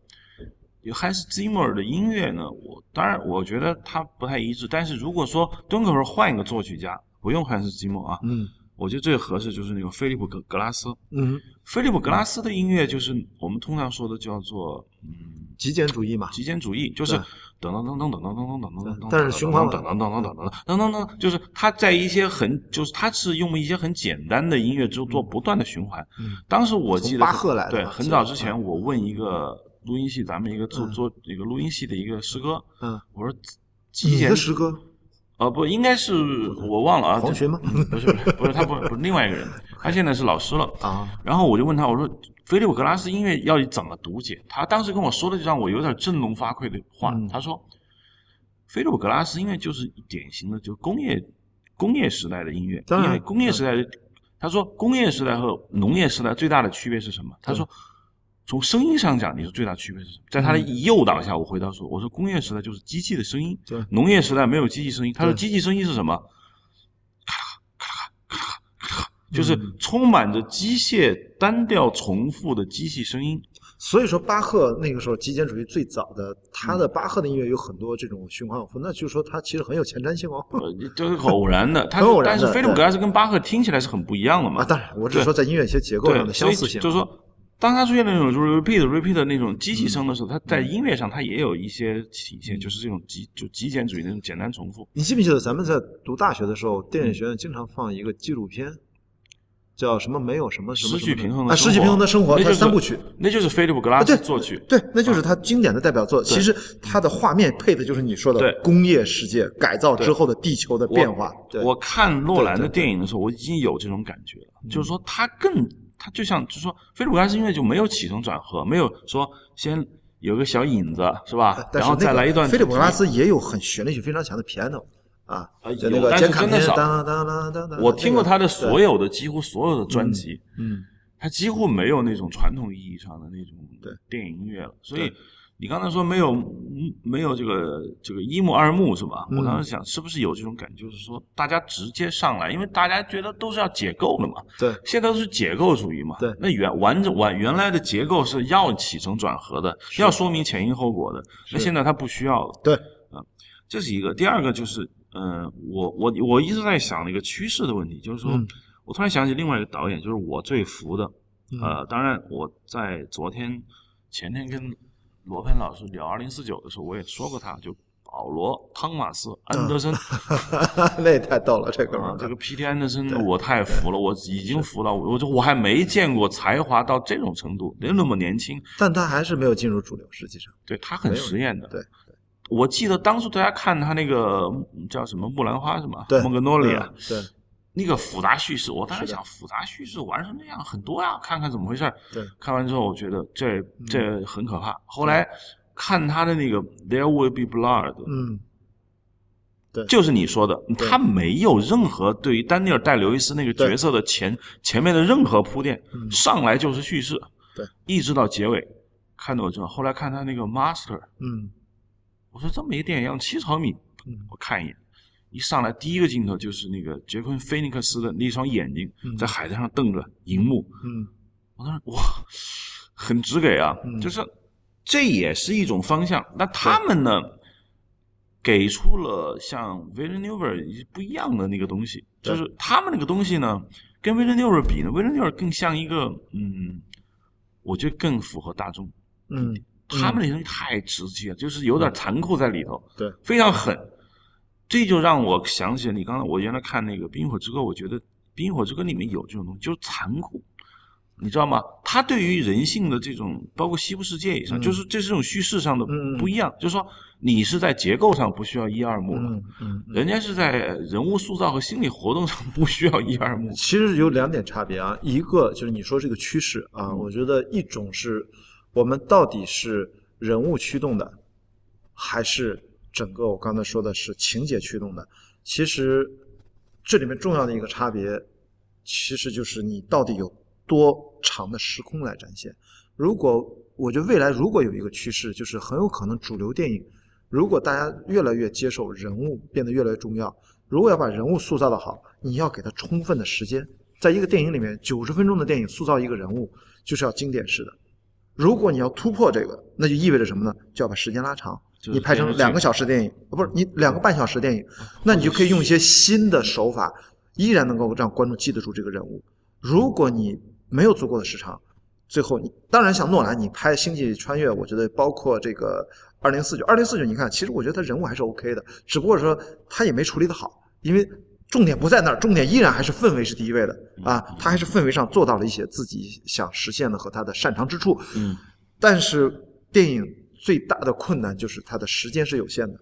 有 Hans Zimmer 的音乐呢，我当然我觉得它不太一致，但是如果说敦刻尔克换一个作曲家，不用 Hans Zimmer 啊，嗯我觉得最合适就是那个菲利普格格拉斯。嗯，菲利普格拉斯的音乐就是我们通常说的叫做嗯极简主义嘛，极简主义，就是对噔噔噔噔噔噔噔噔噔噔，但是循环噔噔噔噔噔噔噔噔噔，就是他在一些很就是他是用一些很简单的音乐之后做不断的循环。当时我记得对，很早之前我问一个录音系咱们一个做做一个录音系的一个师哥，嗯，我说极你简师哥歌呃不应该是我忘了啊，这黄群吗？不是不是不是他不是不是另外一个人，他现在是老师了。啊，然后我就问他，我说菲利普格拉斯音乐要怎么读解？他当时跟我说的就让我有点振聋发聩的话。嗯他说，菲利普格拉斯音乐就是典型的就工业工业时代的音乐，因为工业时代，他说工业时代和农业时代最大的区别是什么？他说。从声音上讲，你说最大区别是什么？在他的诱导下，我回答说：“我说工业时代就是机器的声音，对农业时代没有机器声音。”他说：“机器声音是什么？咔咔咔咔就是充满着机械、单调、重复的机器声音。所以说，巴赫那个时候极简主义最早的，他的巴赫的音乐有很多这种循环往复，那就是说他其实很有前瞻性哦。呃，这是偶然的，他但是菲利普格拉斯跟巴赫听起来是很不一样的嘛。啊，当然，我只是说在音乐一些结构上，的相似性。就是说，当他出现那种就是 repeat repeat 的那种机器声的时候，他在音乐上他也有一些体现，就是这种极就极简主义那种简单重复。你记不记得咱们在读大学的时候，电影学院经常放一个纪录片，叫什么没有什么什么失去平衡的失去平衡的生活，那就是它三部曲。那就是菲利普格拉斯作曲。对，那就是他经典的代表作。其实他的画面配的就是你说的对工业世界改造之后的地球的变化。对，我看诺兰的电影的时候，我已经有这种感觉了，就是说他更他就像就是说菲利普格拉斯音乐就没有起承转合，没有说先有个小影子是吧，然后但是那个再来一段菲利普格拉斯也有很旋律性非常强的 piano 啊啊，就那有但是个监卡真的少当当当当当。我听过他的所有，的几乎所有的专辑，嗯，他几乎没有那种传统意义上的那种对电影音乐了。所以对你刚才说没有嗯没有这个这个一幕二幕是吧？嗯我当时想是不是有这种感觉，就是说大家直接上来，因为大家觉得都是要解构的嘛。对，现在都是解构主义嘛。对那原完整完原来的结构是要起承转合的，要说明前因后果的。那现在它不需要了。对，这是一个。第二个就是，嗯、我我我一直在想一个趋势的问题，就是说，嗯我突然想起另外一个导演，就是我最服的。嗯呃，当然我在昨天、前天跟罗喷老师聊二零四九的时候，我也说过他，就保罗·汤马斯·安德森。那也太逗了，这哥们儿，啊这个 P.T. 安德森我太服了，我已经服了我就我还没见过才华到这种程度，人那么年轻，但他还是没有进入主流，实际上。对他很实验的。对，我记得当初大家看他那个嗯叫什么木兰花是吗？对，蒙格诺里啊，嗯对那个复杂叙事，我当时想复杂叙事玩成那样很多呀，看看怎么回事看完之后我觉得这这很可怕。后来看他的那个 There Will Be Blood，嗯，对。就是你说的，他没有任何对于丹尼尔戴刘易斯那个角色的前前面的任何铺垫，嗯。上来就是叙事，对，一直到结尾，看得我真。后来看他那个 Master，嗯。我说这么一个电影要七十毫米，嗯。我看一眼，一上来第一个镜头就是那个杰昆·菲尼克斯的那双眼睛嗯。在海滩上瞪着荧幕，嗯。我当时哇，很直给啊，嗯。就是这也是一种方向。那他们呢，给出了像 Villeneuve 不一样的那个东西，就是他们那个东西呢，跟威廉六比呢，威廉六更像一个嗯，我觉得更符合大众。嗯，他们那东西太直接，就是有点残酷在里头，对，非常狠。这就让我想起了你刚才我原来看那个《冰与火之歌》，我觉得《冰与火之歌》里面有这种东西，就是残酷。你知道吗？它对于人性的这种，包括西部世界以上，就是这是这种叙事上的不一样。就是说，你是在结构上不需要一二幕嗯嗯，人家是在人物塑造和心理活动上不需要一二幕。其实有两点差别啊，一个就是你说这个趋势啊，我觉得一种是我们到底是人物驱动的，还是整个我刚才说的是情节驱动的。其实这里面重要的一个差别，其实就是你到底有。多长的时空来展现？如果我觉得未来如果有一个趋势，就是很有可能主流电影，如果大家越来越接受人物变得越来越重要，如果要把人物塑造的好，你要给他充分的时间。在一个电影里面，九十分钟的电影塑造一个人物就是要经典式的。如果你要突破这个，那就意味着什么呢？就要把时间拉长，你拍成两个小时电影，不是你两个半小时电影，那你就可以用一些新的手法，依然能够让观众记得住这个人物。如果你没有足够的时长，最后你当然像诺兰，你拍《星际穿越》，我觉得包括这个二零四九，二零四九，你看，其实我觉得他人物还是 OK 的，只不过说他也没处理的好，因为重点不在那儿，重点依然还是氛围是第一位的啊，他还是氛围上做到了一些自己想实现的和他的擅长之处。嗯，但是电影最大的困难就是它的时间是有限的，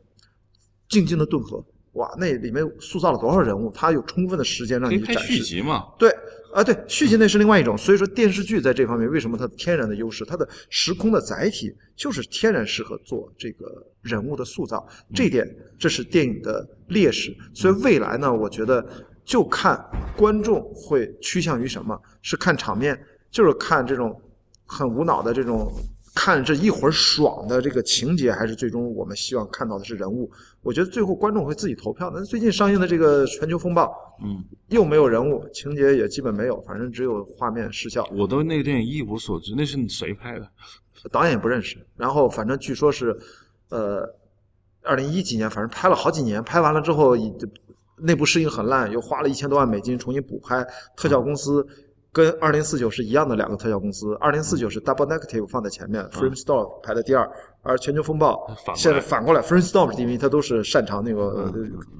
静静的顿河，哇，那里面塑造了多少人物，它有充分的时间让你展示。续集嘛？对。啊，对，续集那是另外一种。所以说电视剧在这方面为什么它天然的优势？它的时空的载体就是天然适合做这个人物的塑造，这一点这是电影的劣势。所以未来呢，我觉得就看观众会趋向于什么，是看场面，就是看这种很无脑的这种。看这一会儿爽的这个情节，还是最终我们希望看到的是人物？我觉得最后观众会自己投票。那最近上映的这个《全球风暴》，嗯，又没有人物，情节也基本没有，反正只有画面失效。我对那个电影一无所知，那是谁拍的？导演也不认识。然后反正据说是，呃，二零一几年，反正拍了好几年，拍完了之后内部适应很烂，又花了一千多万美金重新补拍，特效公司。跟二零四九是一样的两个特效公司，二零四九是 Double Negative 放在前面，Framestore 排在第二，而全球风暴现在反过来，Framestore 是第一，它都是擅长那个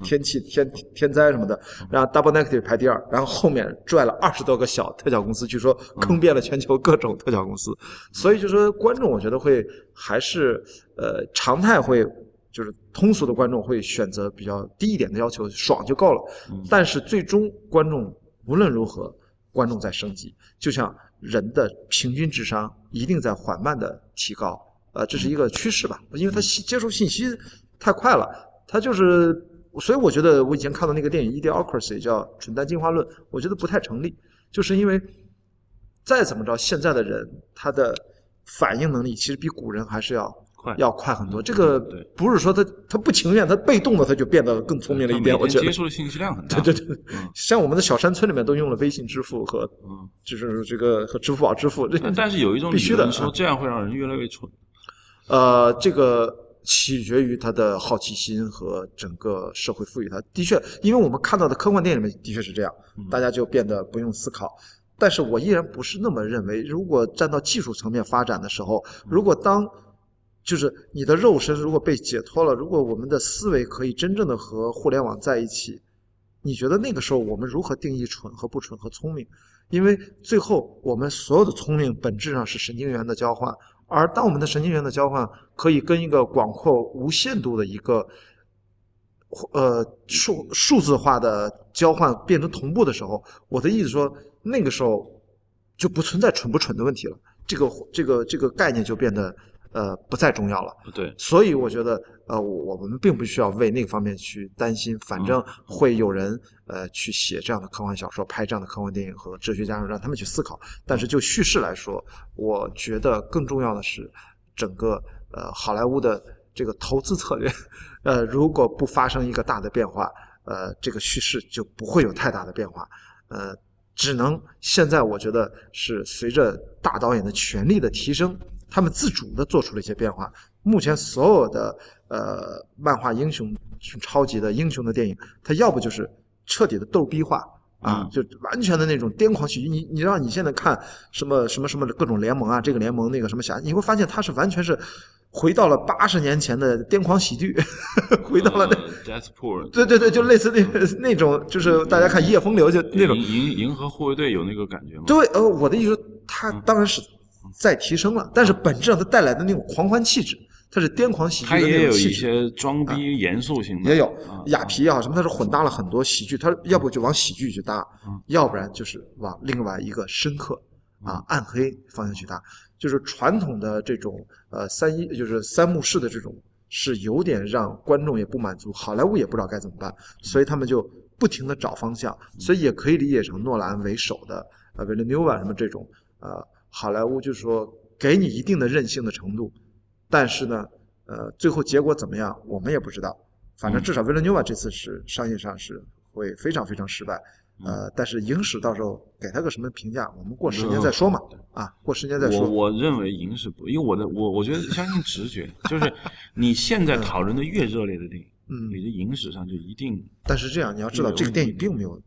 天气天天灾什么的，然后 Double Negative 排第二，然后后面拽了二十多个小特效公司，据说坑遍了全球各种特效公司，所以就说观众我觉得会还是呃常态会就是通俗的观众会选择比较低一点的要求，爽就够了，但是最终观众无论如何。观众在升级，就像人的平均智商一定在缓慢的提高，呃，这是一个趋势吧？因为他接受信息太快了，他就是，所以我觉得我以前看到那个电影《Idiocracy》叫《蠢蛋进化论》，我觉得不太成立，就是因为再怎么着，现在的人他的反应能力其实比古人还是要。要快很多，这个不是说他他不情愿，他被动的他就变得更聪明了一点。我觉得接受的信息量很大。对对对，像我们的小山村里面都用了微信支付和，就是这个和支付宝支付。但是有一种必须的说，这样会让人越来越蠢。呃，这个取决于他的好奇心和整个社会赋予他。的确，因为我们看到的科幻电影里面的确是这样，大家就变得不用思考。但是我依然不是那么认为。如果站到技术层面发展的时候，如果当就是你的肉身如果被解脱了，如果我们的思维可以真正的和互联网在一起，你觉得那个时候我们如何定义蠢和不蠢和聪明？因为最后我们所有的聪明本质上是神经元的交换，而当我们的神经元的交换可以跟一个广阔无限度的一个呃数数字化的交换变成同步的时候，我的意思说，那个时候就不存在蠢不蠢的问题了，这个这个这个概念就变得。呃，不再重要了。对，所以我觉得，呃，我们并不需要为那个方面去担心。反正会有人呃去写这样的科幻小说，拍这样的科幻电影，和哲学家让他们去思考。但是就叙事来说，我觉得更重要的是整个呃好莱坞的这个投资策略。呃，如果不发生一个大的变化，呃，这个叙事就不会有太大的变化。呃，只能现在我觉得是随着大导演的权力的提升。他们自主的做出了一些变化。目前所有的呃漫画英雄、超级的英雄的电影，它要不就是彻底的逗逼化，啊，嗯就完全的那种癫狂喜剧。你你让你现在看什么什么什么各种联盟啊，这个联盟那个什么侠，你会发现它是完全是回到了八十年前的癫狂喜剧，回到了那。呃 Deathpool，对对对，就类似那那种，就是大家看《一夜风流》就那种银银银河护卫队有那个感觉吗？对，呃，我的意思说，它当然是在提升了，但是本质上它带来的那种狂欢气质，它是癫狂喜剧的它也有一那种气质。些装逼严肃性的，也有啊雅皮也好什么，它是混搭了很多喜剧，它要不就往喜剧去搭，嗯要不然就是往另外一个深刻啊暗黑方向去搭。就是传统的这种呃三一就是三幕式的这种，是有点让观众也不满足，好莱坞也不知道该怎么办，所以他们就不停的找方向，所以也可以理解成诺兰为首的呃维伦纽瓦什么这种呃好莱坞，就是说给你一定的任性的程度，但是呢，呃，最后结果怎么样，我们也不知道。反正至少维伦纽瓦这次是商业上是会非常非常失败，呃，但是影史到时候给他个什么评价，我们过十年再说嘛，啊，过十年再说。我认为影史不，因为我的我我觉得相信直觉，就是你现在讨论的越热烈的电影，嗯你的影史上就一定但是这样，你要知道，这个电影并没有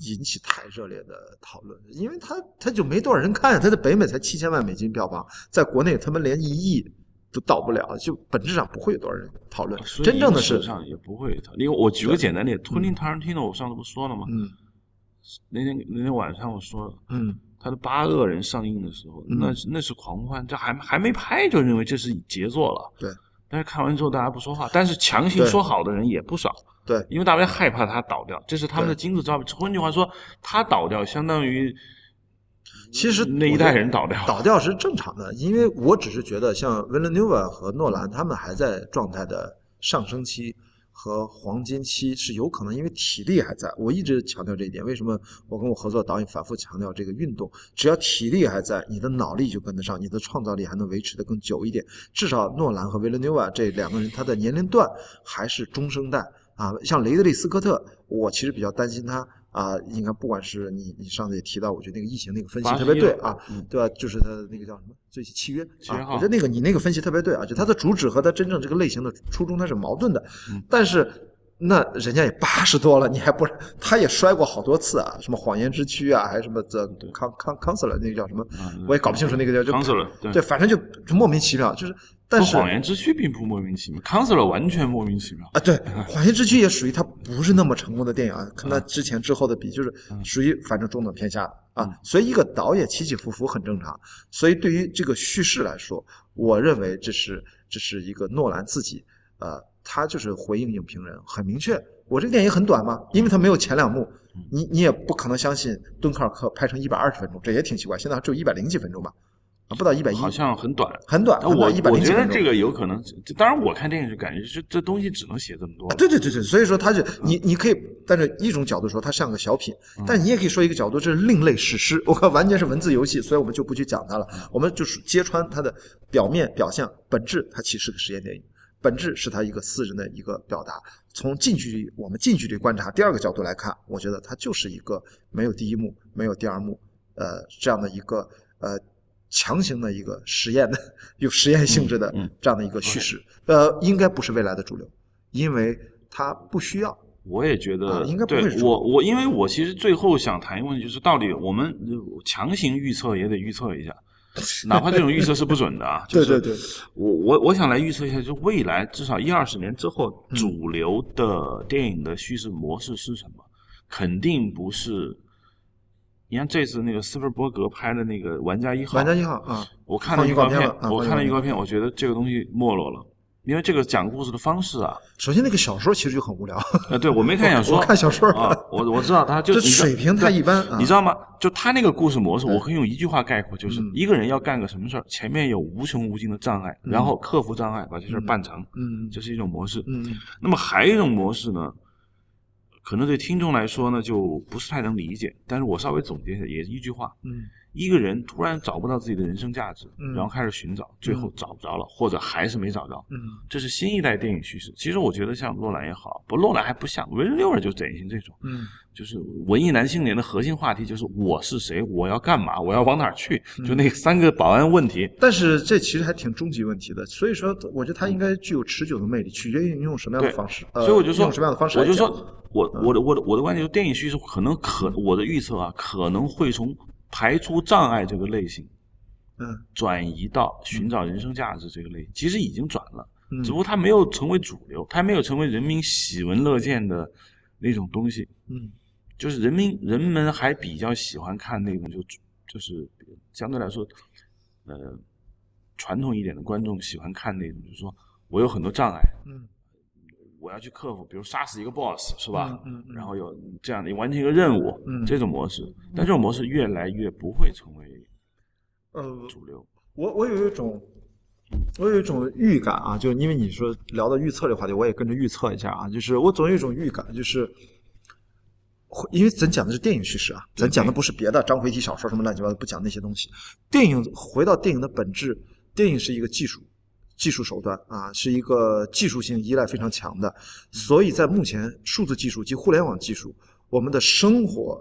引起太热烈的讨论，因为它它就没多少人看呀，它在北美才七千万美金票房，在国内他们连一亿都到不了，就本质上不会有多少人讨论。真正的是影史，上也不会讨。因为我举个简单点，昆汀·塔伦蒂诺，我上次不说了吗？嗯那天那天晚上我说了，嗯，他的《八恶人》上映的时候，嗯那是那是狂欢，这还还没拍就认为这是杰作了。对但是看完之后大家不说话，但是强行说好的人也不少，对，因为大家害怕他倒掉，这是他们的金字招牌。换句话说，他倒掉相当于其实那一代人倒掉。倒掉是正常的，因为我只是觉得像维伦纽瓦和诺兰他们还在状态的上升期和黄金期是有可能，因为体力还在。我一直强调这一点，为什么我跟我合作的导演反复强调这个运动，只要体力还在，你的脑力就跟得上，你的创造力还能维持的更久一点。至少诺兰和维伦纽瓦这两个人，他的年龄段还是中生代啊。像雷德利·斯科特，我其实比较担心他。啊，应该不管是你，你上次也提到，我觉得那个疫情那个分析特别对啊，嗯对吧？就是他的那个叫什么最契约啊，契约号我觉得那个你那个分析特别对啊，就它的主旨和它真正这个类型的初衷它是矛盾的，嗯。但是那人家也八十多了，你还不他也摔过好多次啊，什么谎言之躯啊，还是什么 the con con counselor 那个叫什么，我也搞不清楚那个叫就 Counselor，对。对，反正就就莫名其妙，就是但是谎言之躯并不莫名其妙，Counselor 完全莫名其妙。啊，对，《谎言之躯》也属于他不是那么成功的电影啊，跟他之前之后的比，就是属于反正中等偏下的啊。所以一个导演起起伏伏很正常。所以对于这个叙事来说，我认为这是这是一个诺兰自己呃，他就是回应影评人很明确，我这个电影很短嘛，因为它没有前两幕，你你也不可能相信敦刻尔克拍成一百二十分钟，这也挺奇怪，现在还只有一百零几分钟吧，啊，不到一百一，好像很短。很短，那我我。觉得这个有可能，当然我看电影就感觉这这东西只能写这么多。对对对对，所以说它是你你可以，但是一种角度说它像个小品，但你也可以说一个角度，这是另类史诗，我看完全是文字游戏，所以我们就不去讲它了，我们就是揭穿它的表面表象，本质它其实是个实验电影，本质是它一个私人的一个表达。从近距离我们近距离观察，第二个角度来看，我觉得它就是一个没有第一幕、没有第二幕，呃，这样的一个呃强行的一个实验的有实验性质的这样的一个叙事，呃，应该不是未来的主流。因为它不需要。我也觉得，啊应该不对会是我我，因为我其实最后想谈一个问题，就是到底我们呃强行预测也得预测一下，哪怕这种预测是不准的啊。就是对对对，我我我想来预测一下，就未来至少一二十年之后，嗯主流的电影的叙事模式是什么？肯定不是。你看这次那个斯皮尔伯格拍的那个《玩家一号》，玩家一号啊，我看了预告片我看了预告片，我觉得这个东西没落了，因为这个讲故事的方式啊，首先那个小说其实就很无聊，呃，对我没看小说，我看小说啊，我我知道他就这你知道水平太一般啊你知道吗？就他那个故事模式，我可以用一句话概括，就是嗯一个人要干个什么事儿，前面有无穷无尽的障碍，然后克服障碍，把这事儿办成，嗯这是一种模式。嗯那么还有一种模式呢，可能对听众来说呢，就不是太能理解，但是我稍微总结一下，也是一句话：嗯一个人突然找不到自己的人生价值，嗯然后开始寻找，最后找不着了，或者还是没找着。嗯这是新一代电影叙事。其实我觉得像洛兰也好，不，洛兰还不像，维伦纽尔就典型这种，嗯就是文艺男青年的核心话题就是我是谁，我要干嘛，我要往哪儿去，就那三个保安问题。但是这其实还挺终极问题的，所以说我觉得它应该具有持久的魅力，取决于你用什么样的方式。所以我就说，用什么样的方式我就说，我我的我的我的观点就是，电影叙事可能可我的预测啊，可能会从排除障碍这个类型嗯转移到寻找人生价值这个类型，其实已经转了，嗯只不过它没有成为主流，它没有成为人民喜闻乐见的那种东西。嗯就是人民人们还比较喜欢看那种就就是相对来说，呃，传统一点的观众喜欢看那种，就是说我有很多障碍，嗯我要去克服，比如杀死一个 boss 是吧？嗯嗯嗯然后有这样的完成一个任务，嗯这种模式，但这种模式越来越不会成为呃，主流。我我有一种，我有一种预感啊，就是因为你说聊到预测这个话题，我也跟着预测一下啊，就是我总有一种预感，就是会，因为咱讲的是电影叙事啊，咱讲的不是别的章回体小说什么乱七八糟，不讲那些东西。电影回到电影的本质，电影是一个技术。技术手段啊，是一个技术性依赖非常强的，所以在目前数字技术及互联网技术，我们的生活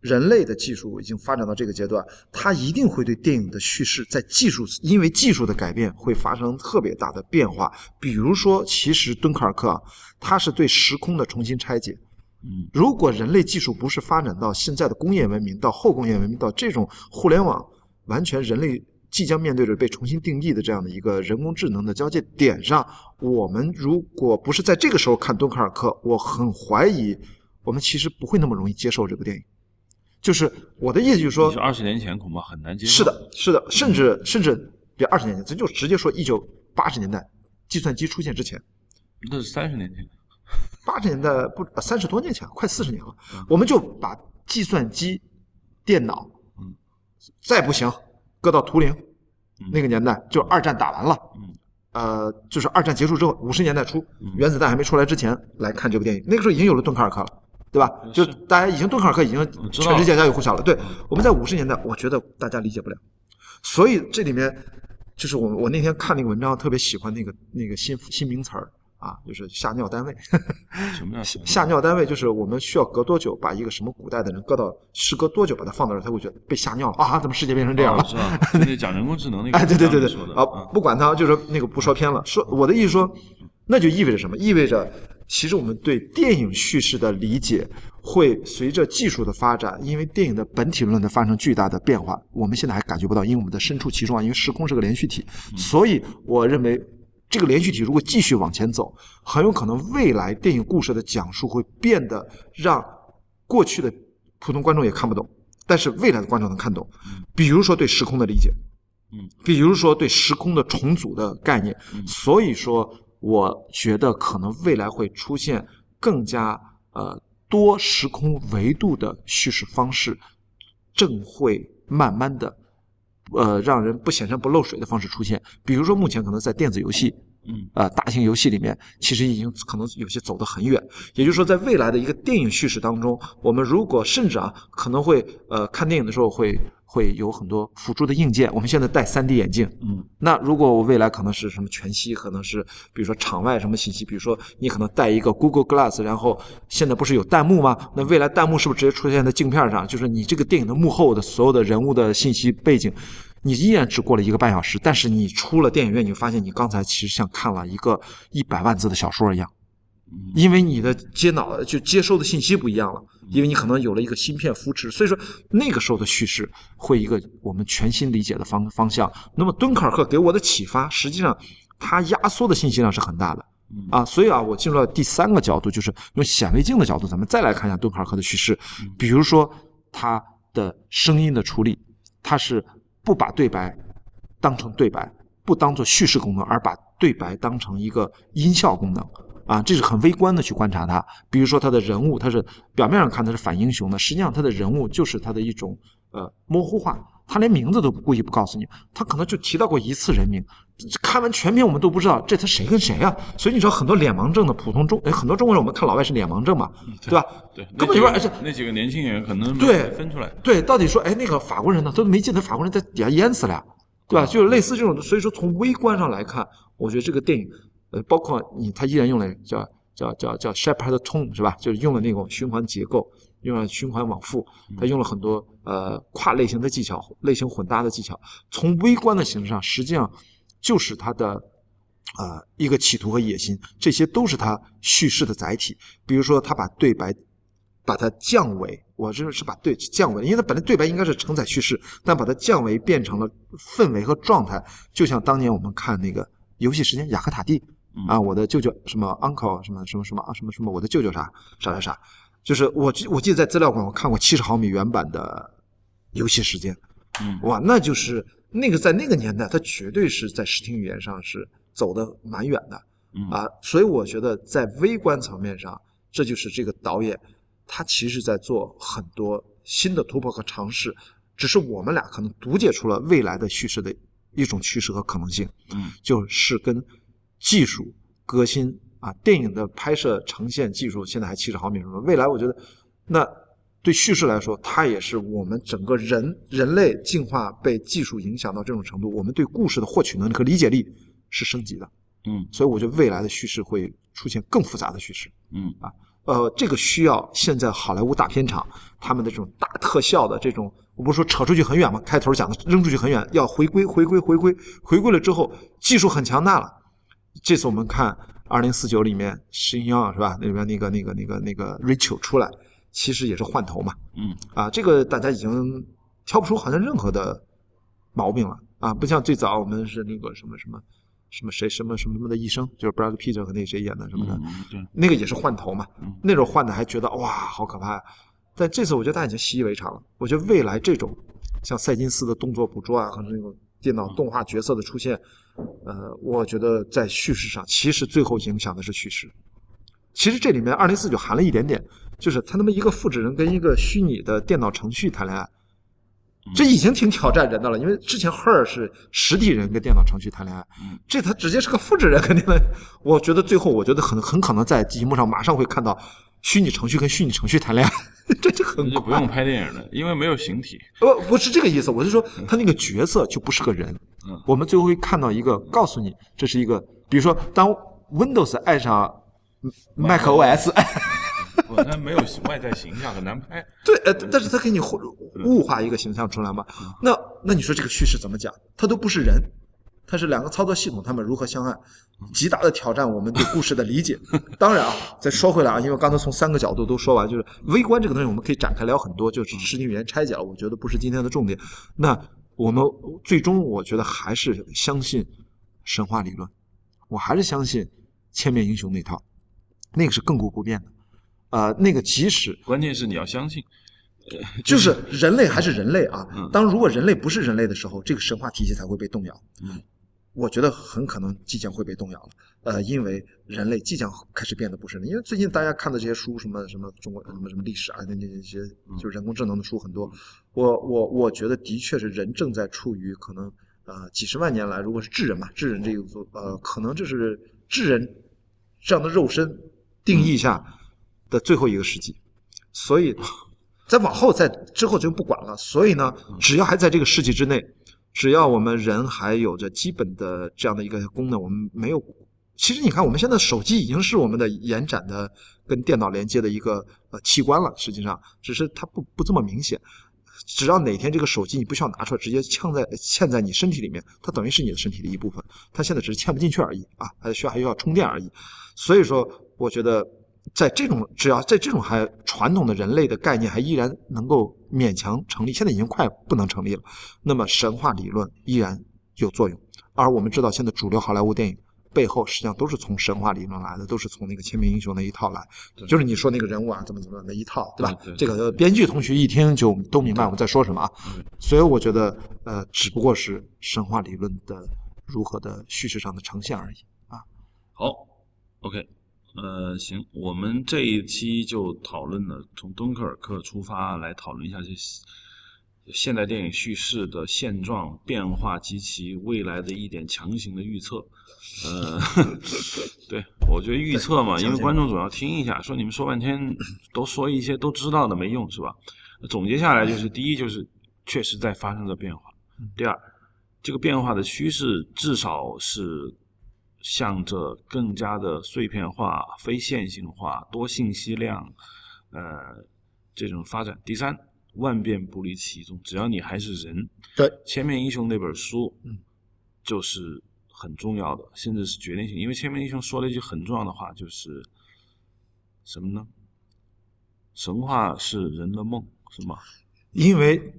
人类的技术已经发展到这个阶段，它一定会对电影的叙事在技术，因为技术的改变会发生特别大的变化。比如说，其实敦刻尔克啊，它是对时空的重新拆解。嗯，如果人类技术不是发展到现在的工业文明，到后工业文明，到这种互联网，完全人类即将面对着被重新定义的这样的一个人工智能的交界点上，我们如果不是在这个时候看敦刻尔克，我很怀疑我们其实不会那么容易接受这部电影。就是我的意思就是说二十年前恐怕很难接受。是的，是的，甚至甚至别二十年前，咱就直接说一九八十年代计算机出现之前，那是三十年前。八十年代不三十多年前，快四十年了，我们就把计算机、电脑，嗯，再不行，搁到图灵嗯那个年代，就二战打完了，嗯呃，就是二战结束之后，五十年代初嗯，原子弹还没出来之前来看这部电影，那个时候已经有了敦刻尔克了。对吧？嗯就大家已经敦刻尔克已经全世界家喻户晓了。对，我们在五十年代，我觉得大家理解不了，所以这里面就是我我那天看那个文章，特别喜欢那个那个新新名词儿啊，就是吓尿单位。什么叫吓尿单位就是我们需要隔多久把一个什么古代的人搁到，时隔多久把他放到这儿，他会觉得被吓尿了啊！怎么世界变成这样了？哦是吧？那讲人工智能那 个，哎，对对对对啊，不管他，就是说那个不说偏了。说我的意思说，那就意味着什么？意味着其实我们对电影叙事的理解会随着技术的发展，因为电影的本体论的发生巨大的变化，我们现在还感觉不到，因为我们的身处其中啊，因为时空是个连续体，所以我认为。这个连续体如果继续往前走，很有可能未来电影故事的讲述会变得让过去的普通观众也看不懂，但是未来的观众能看懂。比如说对时空的理解，嗯，比如说对时空的重组的概念。嗯所以说，我觉得可能未来会出现更加呃多时空维度的叙事方式，正会慢慢的呃让人不显山不漏水的方式出现。比如说，目前可能在电子游戏。嗯呃，大型游戏里面其实已经可能有些走得很远，也就是说，在未来的一个电影叙事当中，我们如果甚至啊可能会呃看电影的时候会会有很多辅助的硬件，我们现在戴 3D 眼镜，嗯那如果我未来可能是什么全息，可能是比如说场外什么信息，比如说你可能带一个 Google Glass，然后现在不是有弹幕吗？那未来弹幕是不是直接出现在镜片上？就是你这个电影的幕后的所有的人物的信息背景，你依然只过了一个半小时，但是你出了电影院，你就发现你刚才其实像看了一个一百万字的小说一样。嗯因为你的接脑就接收的信息不一样了，因为你可能有了一个芯片扶持，所以说那个时候的叙事会一个我们全新理解的方方向。那么敦刻尔克给我的启发，实际上它压缩的信息量是很大的嗯啊，所以啊，我进入到第三个角度，就是用显微镜的角度，咱们再来看一下敦刻尔克的叙事，比如说它的声音的处理，它是不把对白当成对白，不当做叙事功能，而把对白当成一个音效功能。啊，这是很微观的去观察它。比如说他的人物，他是表面上看他是反英雄的，实际上他的人物就是他的一种呃模糊化，他连名字都故意不告诉你，他可能就提到过一次人名，看完全篇我们都不知道这他谁跟谁啊。所以你知道很多脸盲症的普通中，哎，很多中国人我们看老外是脸盲症嘛，对吧？对，根本就那而且那几个年轻演员可能对分出来。对，到底说，哎，那个法国人呢，都没记得法国人在底下淹死了呀，对吧？就是类似这种，所以说从微观上来看，我觉得这个电影，呃，包括你，他依然用了叫叫叫叫 Shepard tone 是吧？就是用了那种循环结构，用了循环往复，它用了很多呃跨类型的技巧、类型混搭的技巧。从微观的形式上，实际上就是它的呃一个企图和野心，这些都是他叙事的载体。比如说，他把对白把它降维，我认为是把对降维，因为它本来对白应该是承载叙事，但把它降维变成了氛围和状态，就像当年我们看那个游戏时间雅克塔蒂。啊，我的舅舅什么 uncle 什么什么什么啊什么什么，我的舅舅啥啥啥啥，就是我我记得在资料馆我看过七十毫米原版的游戏时间，嗯，哇，那就是那个在那个年代，它绝对是在视听语言上是走的蛮远的，嗯。啊，所以我觉得在微观层面上，这就是这个导演他其实在做很多新的突破和尝试，只是我们俩可能读解出了未来的叙事的一种趋势和可能性，嗯，就是跟。技术革新啊，电影的拍摄呈现技术现在还七十毫米什么？未来我觉得，那对叙事来说，它也是我们整个人人类进化被技术影响到这种程度，我们对故事的获取能力和理解力是升级的。嗯，所以我觉得未来的叙事会出现更复杂的叙事。嗯啊，呃，这个需要现在好莱坞大片场他们的这种大特效的这种，我不是说扯出去很远吗？开头讲的扔出去很远，要回归回归回归回归了之后，技术很强大了。这次我们看《二零四九》里面新央是吧？那里边那个那个那个那个 Rachel 出来，其实也是换头嘛。嗯啊，这个大家已经挑不出好像任何的毛病了啊，不像最早我们是那个什么什么什么谁什么什么什么的医生，就是 Brad Pitt 和那谁演的什么的，嗯对，那个也是换头嘛嗯。那种换的还觉得哇好可怕呀，但这次我觉得大家已经习以为常了。我觉得未来这种像赛金斯的动作捕捉啊，和那种电脑动画角色的出现。呃，我觉得在叙事上，其实最后影响的是叙事。其实这里面二零四九含了一点点，就是他那么一个复制人跟一个虚拟的电脑程序谈恋爱，这已经挺挑战人的了。因为之前 Her 是实体人跟电脑程序谈恋爱，这他直接是个复制人，肯定的。我觉得最后，我觉得很很可能在荧幕上马上会看到虚拟程序跟虚拟程序谈恋爱，这就很那就不用拍电影了，因为没有形体。不不是这个意思，我是说他那个角色就不是个人。嗯我们最后会看到一个，告诉你这是一个，比如说当 Windows 爱上 Mac OS，不，它没有外在形象，很难拍。对，呃，但是他给你物物化一个形象出来嘛？那那你说这个叙事怎么讲？他都不是人，他是两个操作系统，它们如何相爱？极大的挑战我们对故事的理解。当然啊，再说回来啊，因为刚才从三个角度都说完，就是微观这个东西我们可以展开聊很多，就是视听语言拆解了，我觉得不是今天的重点。那我们最终我觉得还是相信神话理论，我还是相信千面英雄那套，那个是亘古不变的。呃，那个即使关键是你要相信，就是人类还是人类啊嗯。当如果人类不是人类的时候，这个神话体系才会被动摇。嗯，我觉得很可能即将会被动摇了。呃，因为人类即将开始变得不是人。因为最近大家看的这些书，什么什么中国什么什么历史啊，那那那些就是人工智能的书很多。我我我觉得的确是人正在处于可能呃几十万年来，如果是智人嘛，智人这个呃，可能这是智人这样的肉身定义下的最后一个世纪。所以，再往后在之后就不管了。所以呢，只要还在这个世纪之内，只要我们人还有着基本的这样的一个功能，我们没有。其实你看，我们现在手机已经是我们的延展的跟电脑连接的一个呃器官了。实际上，只是它不不这么明显。只要哪天这个手机你不需要拿出来，直接嵌在嵌在你身体里面，它等于是你的身体的一部分。它现在只是嵌不进去而已啊，还需要还需要充电而已。所以说，我觉得在这种只要在这种还传统的人类的概念还依然能够勉强成立，现在已经快不能成立了。那么神话理论依然有作用。而我们知道，现在主流好莱坞电影背后实际上都是从神话理论来的，都是从那个千面英雄那一套来，就是你说那个人物啊，怎么怎么那一套，对吧？对对这个编剧同学一听就都明白我们在说什么啊。所以我觉得，呃，只不过是神话理论的如何的叙事上的呈现而已啊。好，OK，呃，行，我们这一期就讨论了从敦刻尔克出发来讨论一下这现代电影叙事的现状变化及其未来的一点强行的预测。呃，对我觉得预测嘛，因为观众总要听一下，说你们说半天都说一些都知道的没用是吧？总结下来就是，第一就是确实在发生着变化，第二，这个变化的趋势至少是向着更加的碎片化、非线性化、多信息量，呃，这种发展。第三，万变不离其宗，只要你还是人，对，千面英雄那本书，嗯，就是很重要的，甚至是决定性。因为千面英雄说了一句很重要的话，就是什么呢？神话是人的梦，是吗？因为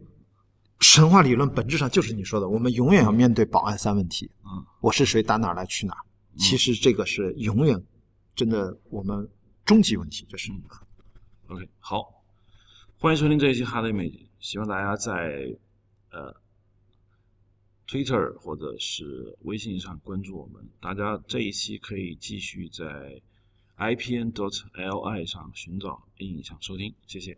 神话理论本质上就是你说的，我们永远要面对保安三问题。嗯，我是谁，打哪儿来，去哪儿？其实这个是永远真的我们终极问题，这是。OK，好，欢迎收听这一期《哈雷美》，希望大家在呃 Twitter 或者是微信上关注我们。大家这一期可以继续在 IPN dot li 上寻找音响收听，谢谢。